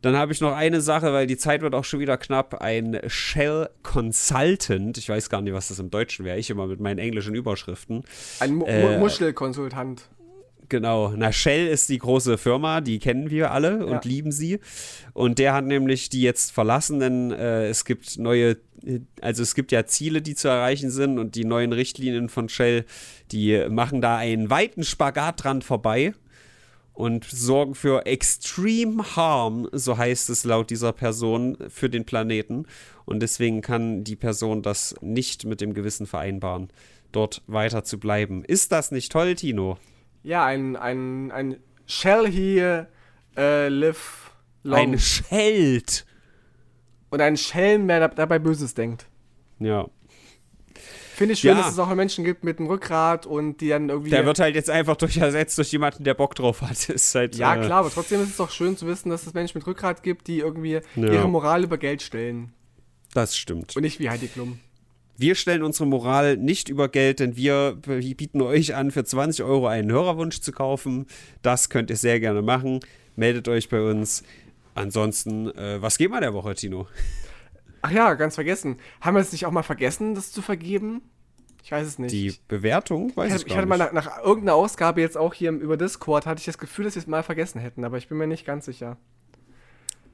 A: Dann habe ich noch eine Sache, weil die Zeit wird auch schon wieder knapp. Ein Shell Consultant, ich weiß gar nicht, was das im Deutschen wäre, ich immer mit meinen englischen Überschriften.
B: Ein Mu
A: Äh,
B: Mu Muschelkonsultant.
A: Genau, na Shell ist die große Firma, die kennen wir alle und
B: Ja.
A: lieben sie. Und der hat nämlich die jetzt verlassen, denn äh, es gibt neue, also es gibt ja Ziele, die zu erreichen sind und die neuen Richtlinien von Shell, die machen da einen weiten Spagat dran vorbei und sorgen für Extreme Harm, so heißt es laut dieser Person, für den Planeten. Und deswegen kann die Person das nicht mit dem Gewissen vereinbaren, dort weiter zu bleiben. Ist das nicht toll, Tino?
B: Ja, ein, ein, ein Shall he äh, live long.
A: Ein Scheld.
B: und ein Schelm, da- dabei Böses denkt.
A: Ja.
B: Finde ich schön,
A: Ja.
B: dass es auch Menschen gibt mit einem Rückgrat und die dann irgendwie.
A: Der wird halt jetzt einfach durch ersetzt durch jemanden, der Bock drauf hat. Ist halt,
B: ja,
A: äh,
B: klar, aber trotzdem ist es doch schön zu wissen, dass es Menschen mit Rückgrat gibt, die irgendwie
A: Ja.
B: ihre Moral über Geld stellen.
A: Das stimmt.
B: Und nicht wie Heidi Klum.
A: Wir stellen unsere Moral nicht über Geld, denn wir bieten euch an, für 20 Euro einen Hörerwunsch zu kaufen. Das könnt ihr sehr gerne machen. Meldet euch bei uns. Ansonsten, äh, was geben wir der Woche, Tino?
B: Ach ja, ganz vergessen. Haben wir es nicht auch mal vergessen, das zu vergeben? Ich weiß es nicht.
A: Die Bewertung? Weiß
B: ich,
A: ich,
B: hatte- ich hatte mal
A: nicht.
B: nach, nach irgendeiner Ausgabe jetzt auch hier über Discord, hatte ich das Gefühl, dass wir es mal vergessen hätten, aber ich bin mir nicht ganz sicher.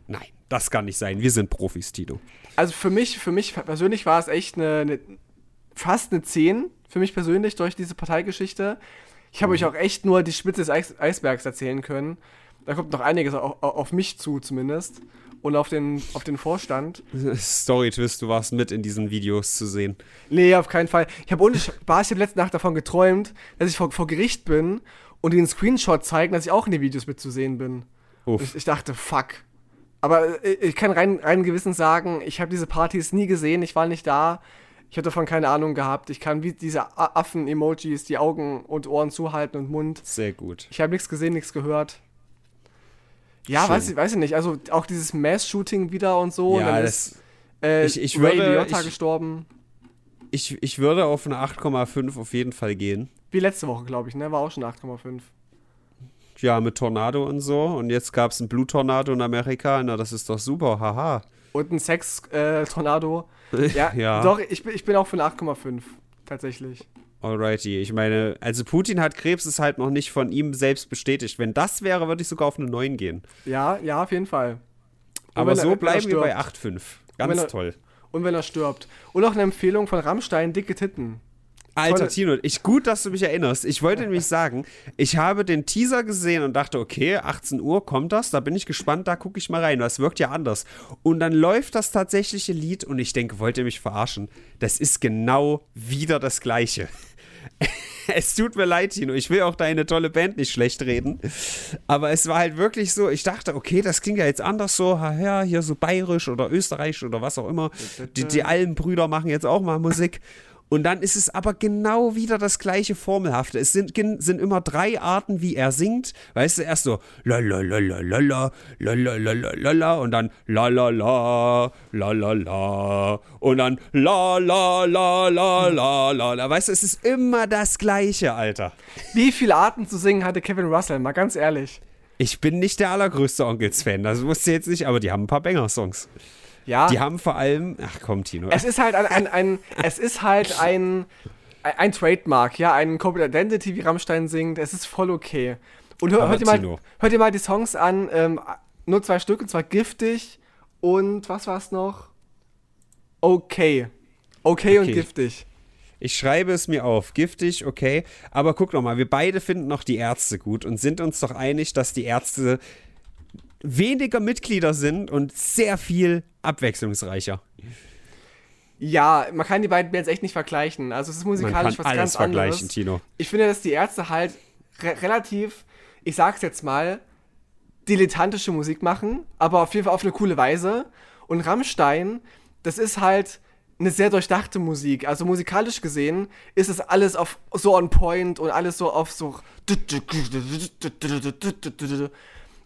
A: Nein, das kann nicht sein. Wir sind Profis, Tino.
B: Also für mich, für mich persönlich war es echt eine, eine fast eine 10 für mich persönlich durch diese Parteigeschichte. Ich habe euch auch echt nur die Spitze des Eis Eisbergs erzählen können. Da kommt noch einiges auf, auf mich zu zumindest und auf den, auf den Vorstand.
A: Story-Twist, du warst mit in diesen Videos zu sehen.
B: Nee, auf keinen Fall. Ich habe ohne Spaß, ich habe letzte Nacht davon geträumt, dass ich vor, vor Gericht bin und einen Screenshot zeigen, dass ich auch in den Videos mitzusehen bin. Ich, ich dachte, fuck. Aber äh, ich kann rein, rein Gewissen sagen, ich habe diese Partys nie gesehen, ich war nicht da. Ich habe davon keine Ahnung gehabt. Ich kann wie diese Affen-Emojis die Augen und Ohren zuhalten und Mund.
A: Sehr gut.
B: Ich habe nichts gesehen, nichts gehört. Ja,
A: Schön.
B: weiß ich, weiß ich nicht. Also auch dieses Mass-Shooting wieder und so. und
A: Ja,
B: dann
A: das,
B: ist äh,
A: ich- ich
B: Ray
A: würde-
B: Liotta
A: ich-
B: gestorben.
A: ich, ich würde auf eine 8,5 auf jeden Fall gehen.
B: Wie letzte Woche, glaube ich, ne? War auch schon 8,5.
A: Ja, mit Tornado und so. Und jetzt gab es einen Bluttornado in Amerika. Na, das ist doch super, haha.
B: Und ein Sex-Tornado. ja,
A: Ja.
B: doch, ich, bin- ich bin auch für eine 8,5. Tatsächlich.
A: Alrighty. Ich meine, also Putin hat Krebs, ist halt noch nicht von ihm selbst bestätigt. Wenn das wäre, würde ich sogar auf eine 9 gehen.
B: Ja, ja, auf jeden Fall. Und
A: Aber
B: er-
A: so
B: er
A: bleiben wir bei
B: stirbt.
A: 8,5.
B: wenn
A: Ganz
B: er-
A: toll.
B: Und wenn er stirbt. Und auch eine Empfehlung von Rammstein, dicke Titten.
A: Alter Tino, ich, gut, dass du mich erinnerst. Ich wollte nämlich sagen, ich habe den Teaser gesehen und dachte, okay, 18 Uhr kommt das, da bin ich gespannt, da gucke ich mal rein. Das wirkt ja anders. Und dann läuft das tatsächliche Lied und ich denke, wollt ihr mich verarschen? Das ist genau wieder das Gleiche. Es tut mir leid, Tino. Ich will auch deine tolle Band nicht schlecht reden. Aber es war halt wirklich so, ich dachte, okay, das klingt ja jetzt anders so, ja, hier so bayerisch oder österreichisch oder was auch immer. Die, die Almbrüder machen jetzt auch mal Musik. Und dann ist es aber genau wieder das gleiche Formelhafte. Es sind, sind immer drei Arten, wie er singt. Weißt du, erst so la la la la la la la la la la la la und dann la la la la la la und dann la la la la la la la. Weißt du, es ist immer das gleiche, Alter.
B: Wie viele Arten zu singen hatte Kevin Russell? Mal ganz ehrlich.
A: Ich bin nicht der allergrößte Onkels-Fan, das wusste ich jetzt nicht, aber die haben ein paar Banger-Songs.
B: Ja.
A: Die haben vor allem, ach komm, Tino.
B: Es ist halt ein, ein, ein es ist halt ein, ein, Trademark, ja, ein Corporate Identity, wie Rammstein singt. Es ist voll okay. Und hör, hört, ihr mal, hört ihr mal die Songs an, ähm, nur zwei Stück, und zwar Giftig und was war's noch? Okay. Okay, und
A: Okay.
B: giftig.
A: Ich schreibe es mir auf. Giftig, okay. Aber guck noch mal, wir beide finden noch die Ärzte gut und sind uns doch einig, dass die Ärzte weniger Mitglieder sind und sehr viel abwechslungsreicher.
B: Ja, man kann die beiden Bands echt nicht vergleichen. Also es ist musikalisch was ganz
A: vergleichen,
B: anderes.
A: Tino.
B: Ich finde, dass die Ärzte halt re relativ, ich sag's jetzt mal, dilettantische Musik machen, aber auf jeden Fall auf eine coole Weise. Und Rammstein, das ist halt eine sehr durchdachte Musik. Also musikalisch gesehen ist es alles auf so on point und alles so auf so.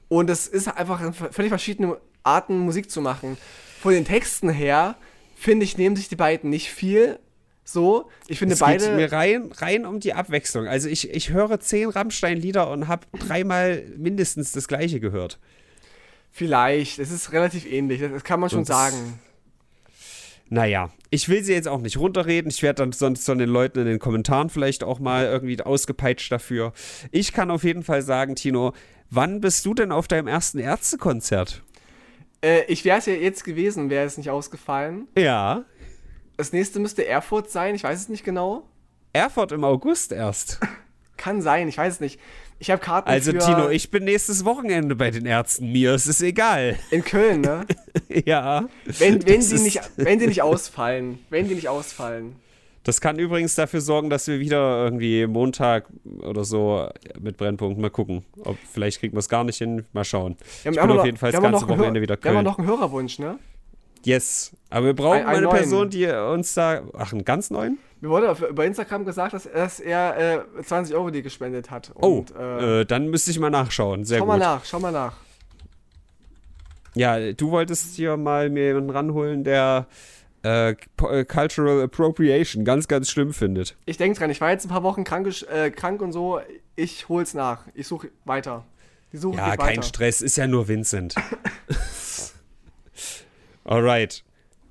B: Und es ist einfach völlig verschiedene Arten, Musik zu machen. Von den Texten her, finde ich, nehmen sich die beiden nicht viel. So, ich finde
A: Es
B: beide.
A: geht mir rein, rein um die Abwechslung. Also ich, ich höre zehn Rammstein-Lieder und habe dreimal mindestens das gleiche gehört.
B: Vielleicht, es ist relativ ähnlich, das kann man schon
A: das-
B: sagen.
A: Naja, ich will sie jetzt auch nicht runterreden. Ich werde dann sonst von den Leuten in den Kommentaren vielleicht auch mal irgendwie ausgepeitscht dafür. Ich kann auf jeden Fall sagen, Tino, wann bist du denn auf deinem ersten Ärztekonzert?
B: Äh, ich wäre es ja jetzt gewesen, wäre es nicht ausgefallen.
A: Ja,
B: Das nächste müsste Erfurt sein, ich weiß es nicht genau.
A: Erfurt im August erst.
B: Kann sein, ich weiß es nicht. Ich habe Karten
A: Also
B: für
A: Tino, ich bin nächstes Wochenende bei den Ärzten. Mir ist es egal.
B: in Köln, ne?
A: ja.
B: Wenn, wenn,
A: ist-
B: nicht, wenn die nicht ausfallen. Wenn die nicht ausfallen.
A: Das kann übrigens dafür sorgen, dass wir wieder irgendwie Montag oder so mit Brennpunkt mal gucken. Ob, vielleicht kriegen wir es gar nicht hin. Mal schauen.
B: Ja,
A: ich bin auf jeden Fall das ganze Wochenende wieder
B: Wir haben
A: Köln.
B: noch einen Hörerwunsch, ne?
A: Yes. Aber wir brauchen
B: Ein- einen
A: eine Person,
B: neuen.
A: die uns da. Ach, einen ganz neuen?
B: Mir wurde auf, über Instagram gesagt, dass, dass er äh, 20 Euro dir gespendet hat.
A: Oh,
B: Und, äh,
A: äh, dann müsste ich mal nachschauen. Sehr
B: schau
A: gut.
B: mal nach, schau mal nach.
A: Ja, du wolltest hier mal mir jemanden ranholen, der äh, äh, Cultural Appropriation ganz, ganz schlimm findet.
B: Ich denke dran, ich war jetzt ein paar Wochen krank, äh, krank und so. Ich hol's nach. Ich suche weiter. Die Suche
A: Ja, kein. Stress, ist ja nur Vincent. Alright.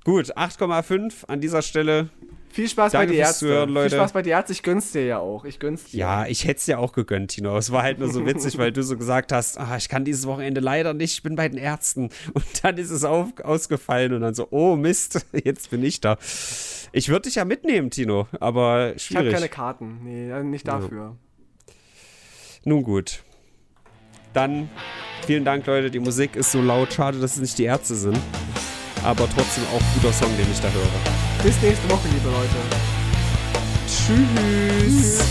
A: Gut, 8,5 an dieser Stelle.
B: Viel Spaß
A: Danke
B: bei
A: fürs
B: Ärzte.
A: Zuhören, Leute.
B: Viel Spaß bei die Ärzte. Ich gönn's dir ja auch. Ich gönn's dir.
A: Ja, ich hätte es dir auch gegönnt, Tino. Es war halt nur so witzig, weil du so gesagt hast, ah, ich kann dieses Wochenende leider nicht, ich bin bei den Ärzten. Und dann ist es auf, ausgefallen und dann so, oh Mist, jetzt bin ich da. Ich würde dich ja mitnehmen, Tino, aber
B: Ich habe
A: schwierig.
B: keine Karten. Nee, nicht dafür.
A: Nun gut. Dann vielen Dank, Leute. Die Musik ist so laut. Schade, dass es nicht die Ärzte sind. Aber trotzdem auch guter Song, den ich da höre.
B: Bis nächste Woche, liebe Leute.
A: Tschüss.